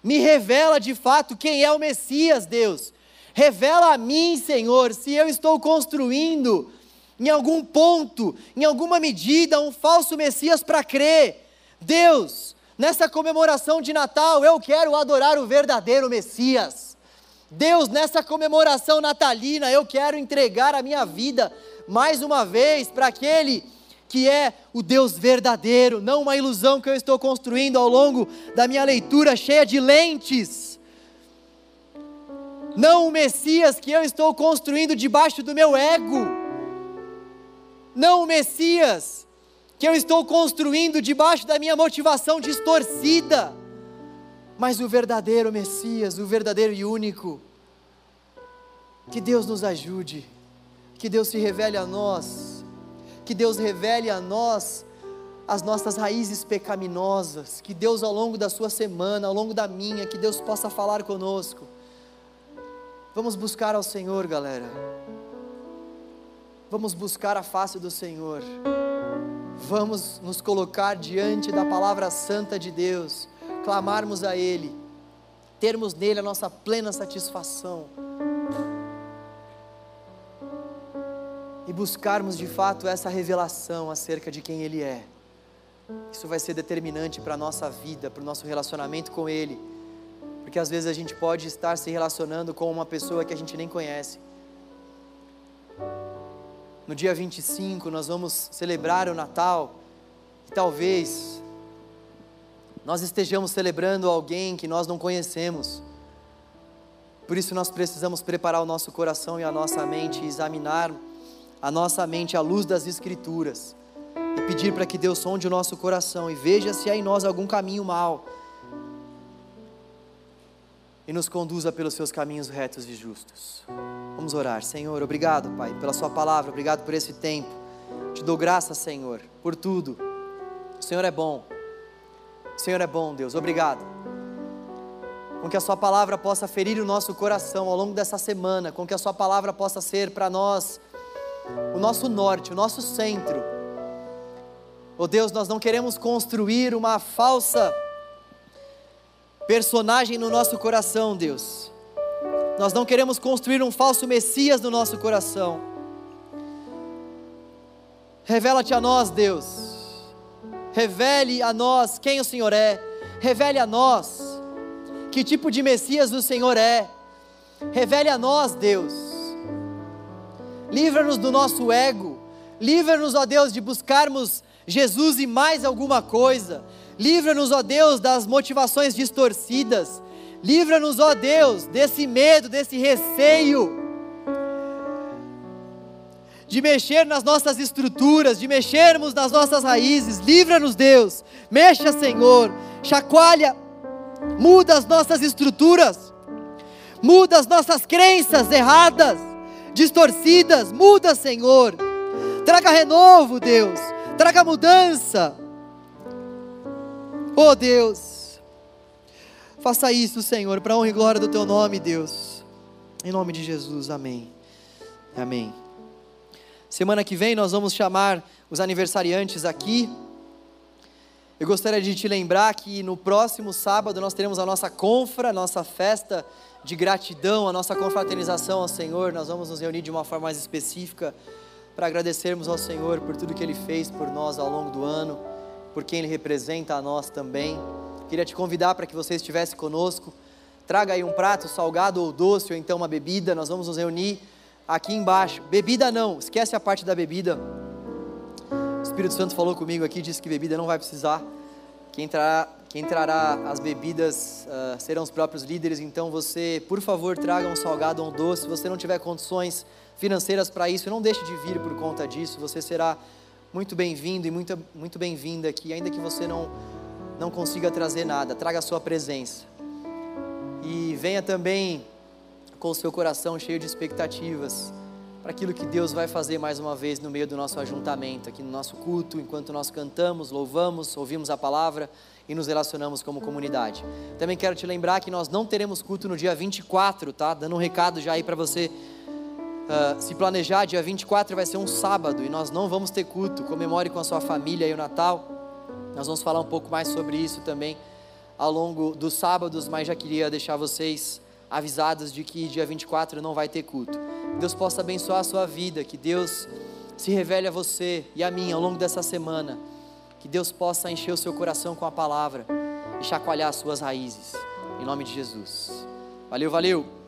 Me revela de fato quem é o Messias, Deus. Revela a mim, Senhor, se eu estou construindo em algum ponto, em alguma medida, um falso Messias para crer. Deus, nessa comemoração de Natal, eu quero adorar o verdadeiro Messias. Deus, nessa comemoração natalina, eu quero entregar a minha vida mais uma vez para aquele que é o Deus verdadeiro, não uma ilusão que eu estou construindo ao longo da minha leitura cheia de lentes. Não o Messias que eu estou construindo debaixo do meu ego. Não o Messias que eu estou construindo debaixo da minha motivação distorcida mas o verdadeiro Messias, o verdadeiro e único. Que Deus nos ajude, que Deus se revele a nós, que Deus revele a nós as nossas raízes pecaminosas, que Deus ao longo da sua semana, ao longo da minha, que Deus possa falar conosco. Vamos buscar ao Senhor, galera. Vamos buscar a face do Senhor. Vamos nos colocar diante da palavra santa de Deus clamarmos a Ele, termos nele a nossa plena satisfação e buscarmos de fato essa revelação acerca de quem Ele é. Isso vai ser determinante para a nossa vida, para o nosso relacionamento com Ele, porque às vezes a gente pode estar se relacionando com uma pessoa que a gente nem conhece. No dia 25 nós vamos celebrar o Natal e talvez nós estejamos celebrando alguém que nós não conhecemos. Por isso nós precisamos preparar o nosso coração e a nossa mente, examinar a nossa mente à luz das Escrituras e pedir para que Deus sonde o nosso coração e veja se há em nós algum caminho mal e nos conduza pelos seus caminhos retos e justos. Vamos orar. Senhor, obrigado, Pai, pela Sua palavra, obrigado por esse tempo. Te dou graça, Senhor, por tudo. O Senhor é bom. Senhor é bom, Deus, obrigado. Com que a Sua palavra possa ferir o nosso coração ao longo dessa semana, com que a Sua palavra possa ser para nós o nosso norte, o nosso centro. Oh Deus, nós não queremos construir uma falsa personagem no nosso coração, Deus. Nós não queremos construir um falso Messias no nosso coração. Revela-te a nós, Deus Revele a nós quem o Senhor é. Revele a nós que tipo de Messias o Senhor é. Revele a nós, Deus. Livra-nos do nosso ego. Livra-nos, ó Deus, de buscarmos Jesus e mais alguma coisa. Livra-nos, ó Deus, das motivações distorcidas. Livra-nos, ó Deus, desse medo, desse receio de mexer nas nossas estruturas, de mexermos nas nossas raízes. Livra-nos, Deus. Mexa, Senhor. Chacoalha. Muda as nossas estruturas. Muda as nossas crenças erradas, distorcidas. Muda, Senhor. Traga renovo, Deus. traga mudança. Oh Deus, faça isso, Senhor, para honra e glória do Teu nome, Deus. Em nome de Jesus, amém. Amém. Semana que vem nós vamos chamar os aniversariantes aqui. Eu gostaria de te lembrar que no próximo sábado nós teremos a nossa confra, a nossa festa de gratidão, a nossa confraternização ao Senhor. Nós vamos nos reunir de uma forma mais específica para agradecermos ao Senhor por tudo que Ele fez por nós ao longo do ano, por quem Ele representa a nós também. Queria te convidar para que você estivesse conosco. Traga aí um prato salgado ou doce, ou então uma bebida. Nós vamos nos reunir aqui embaixo. Bebida não, esquece a parte da bebida. O Espírito Santo falou comigo aqui, disse que bebida não vai precisar. Quem entrará, entrará as bebidas uh, serão os próprios líderes. Então você, por favor, traga um salgado ou um doce. Se você não tiver condições financeiras para isso, não deixe de vir por conta disso. Você será muito bem-vindo e muito, muito bem-vinda aqui, ainda que você não, não consiga trazer nada. Traga a sua presença. E venha também com o seu coração cheio de expectativas para aquilo que Deus vai fazer mais uma vez no meio do nosso ajuntamento, aqui no nosso culto, enquanto nós cantamos, louvamos, ouvimos a palavra e nos relacionamos como comunidade. Também quero te lembrar que nós não teremos culto no dia 24, tá? Dando um recado já aí para você uh, se planejar. Dia 24 vai ser um sábado e nós não vamos ter culto. Comemore com a sua família e o Natal. Nós vamos falar um pouco mais sobre isso também ao longo dos sábados, mas já queria deixar vocês avisados de que dia 24 não vai ter culto. Deus possa abençoar a sua vida, que Deus se revele a você e a mim ao longo dessa semana. Que Deus possa encher o seu coração com a palavra e chacoalhar as suas raízes. Em nome de Jesus. Valeu, valeu.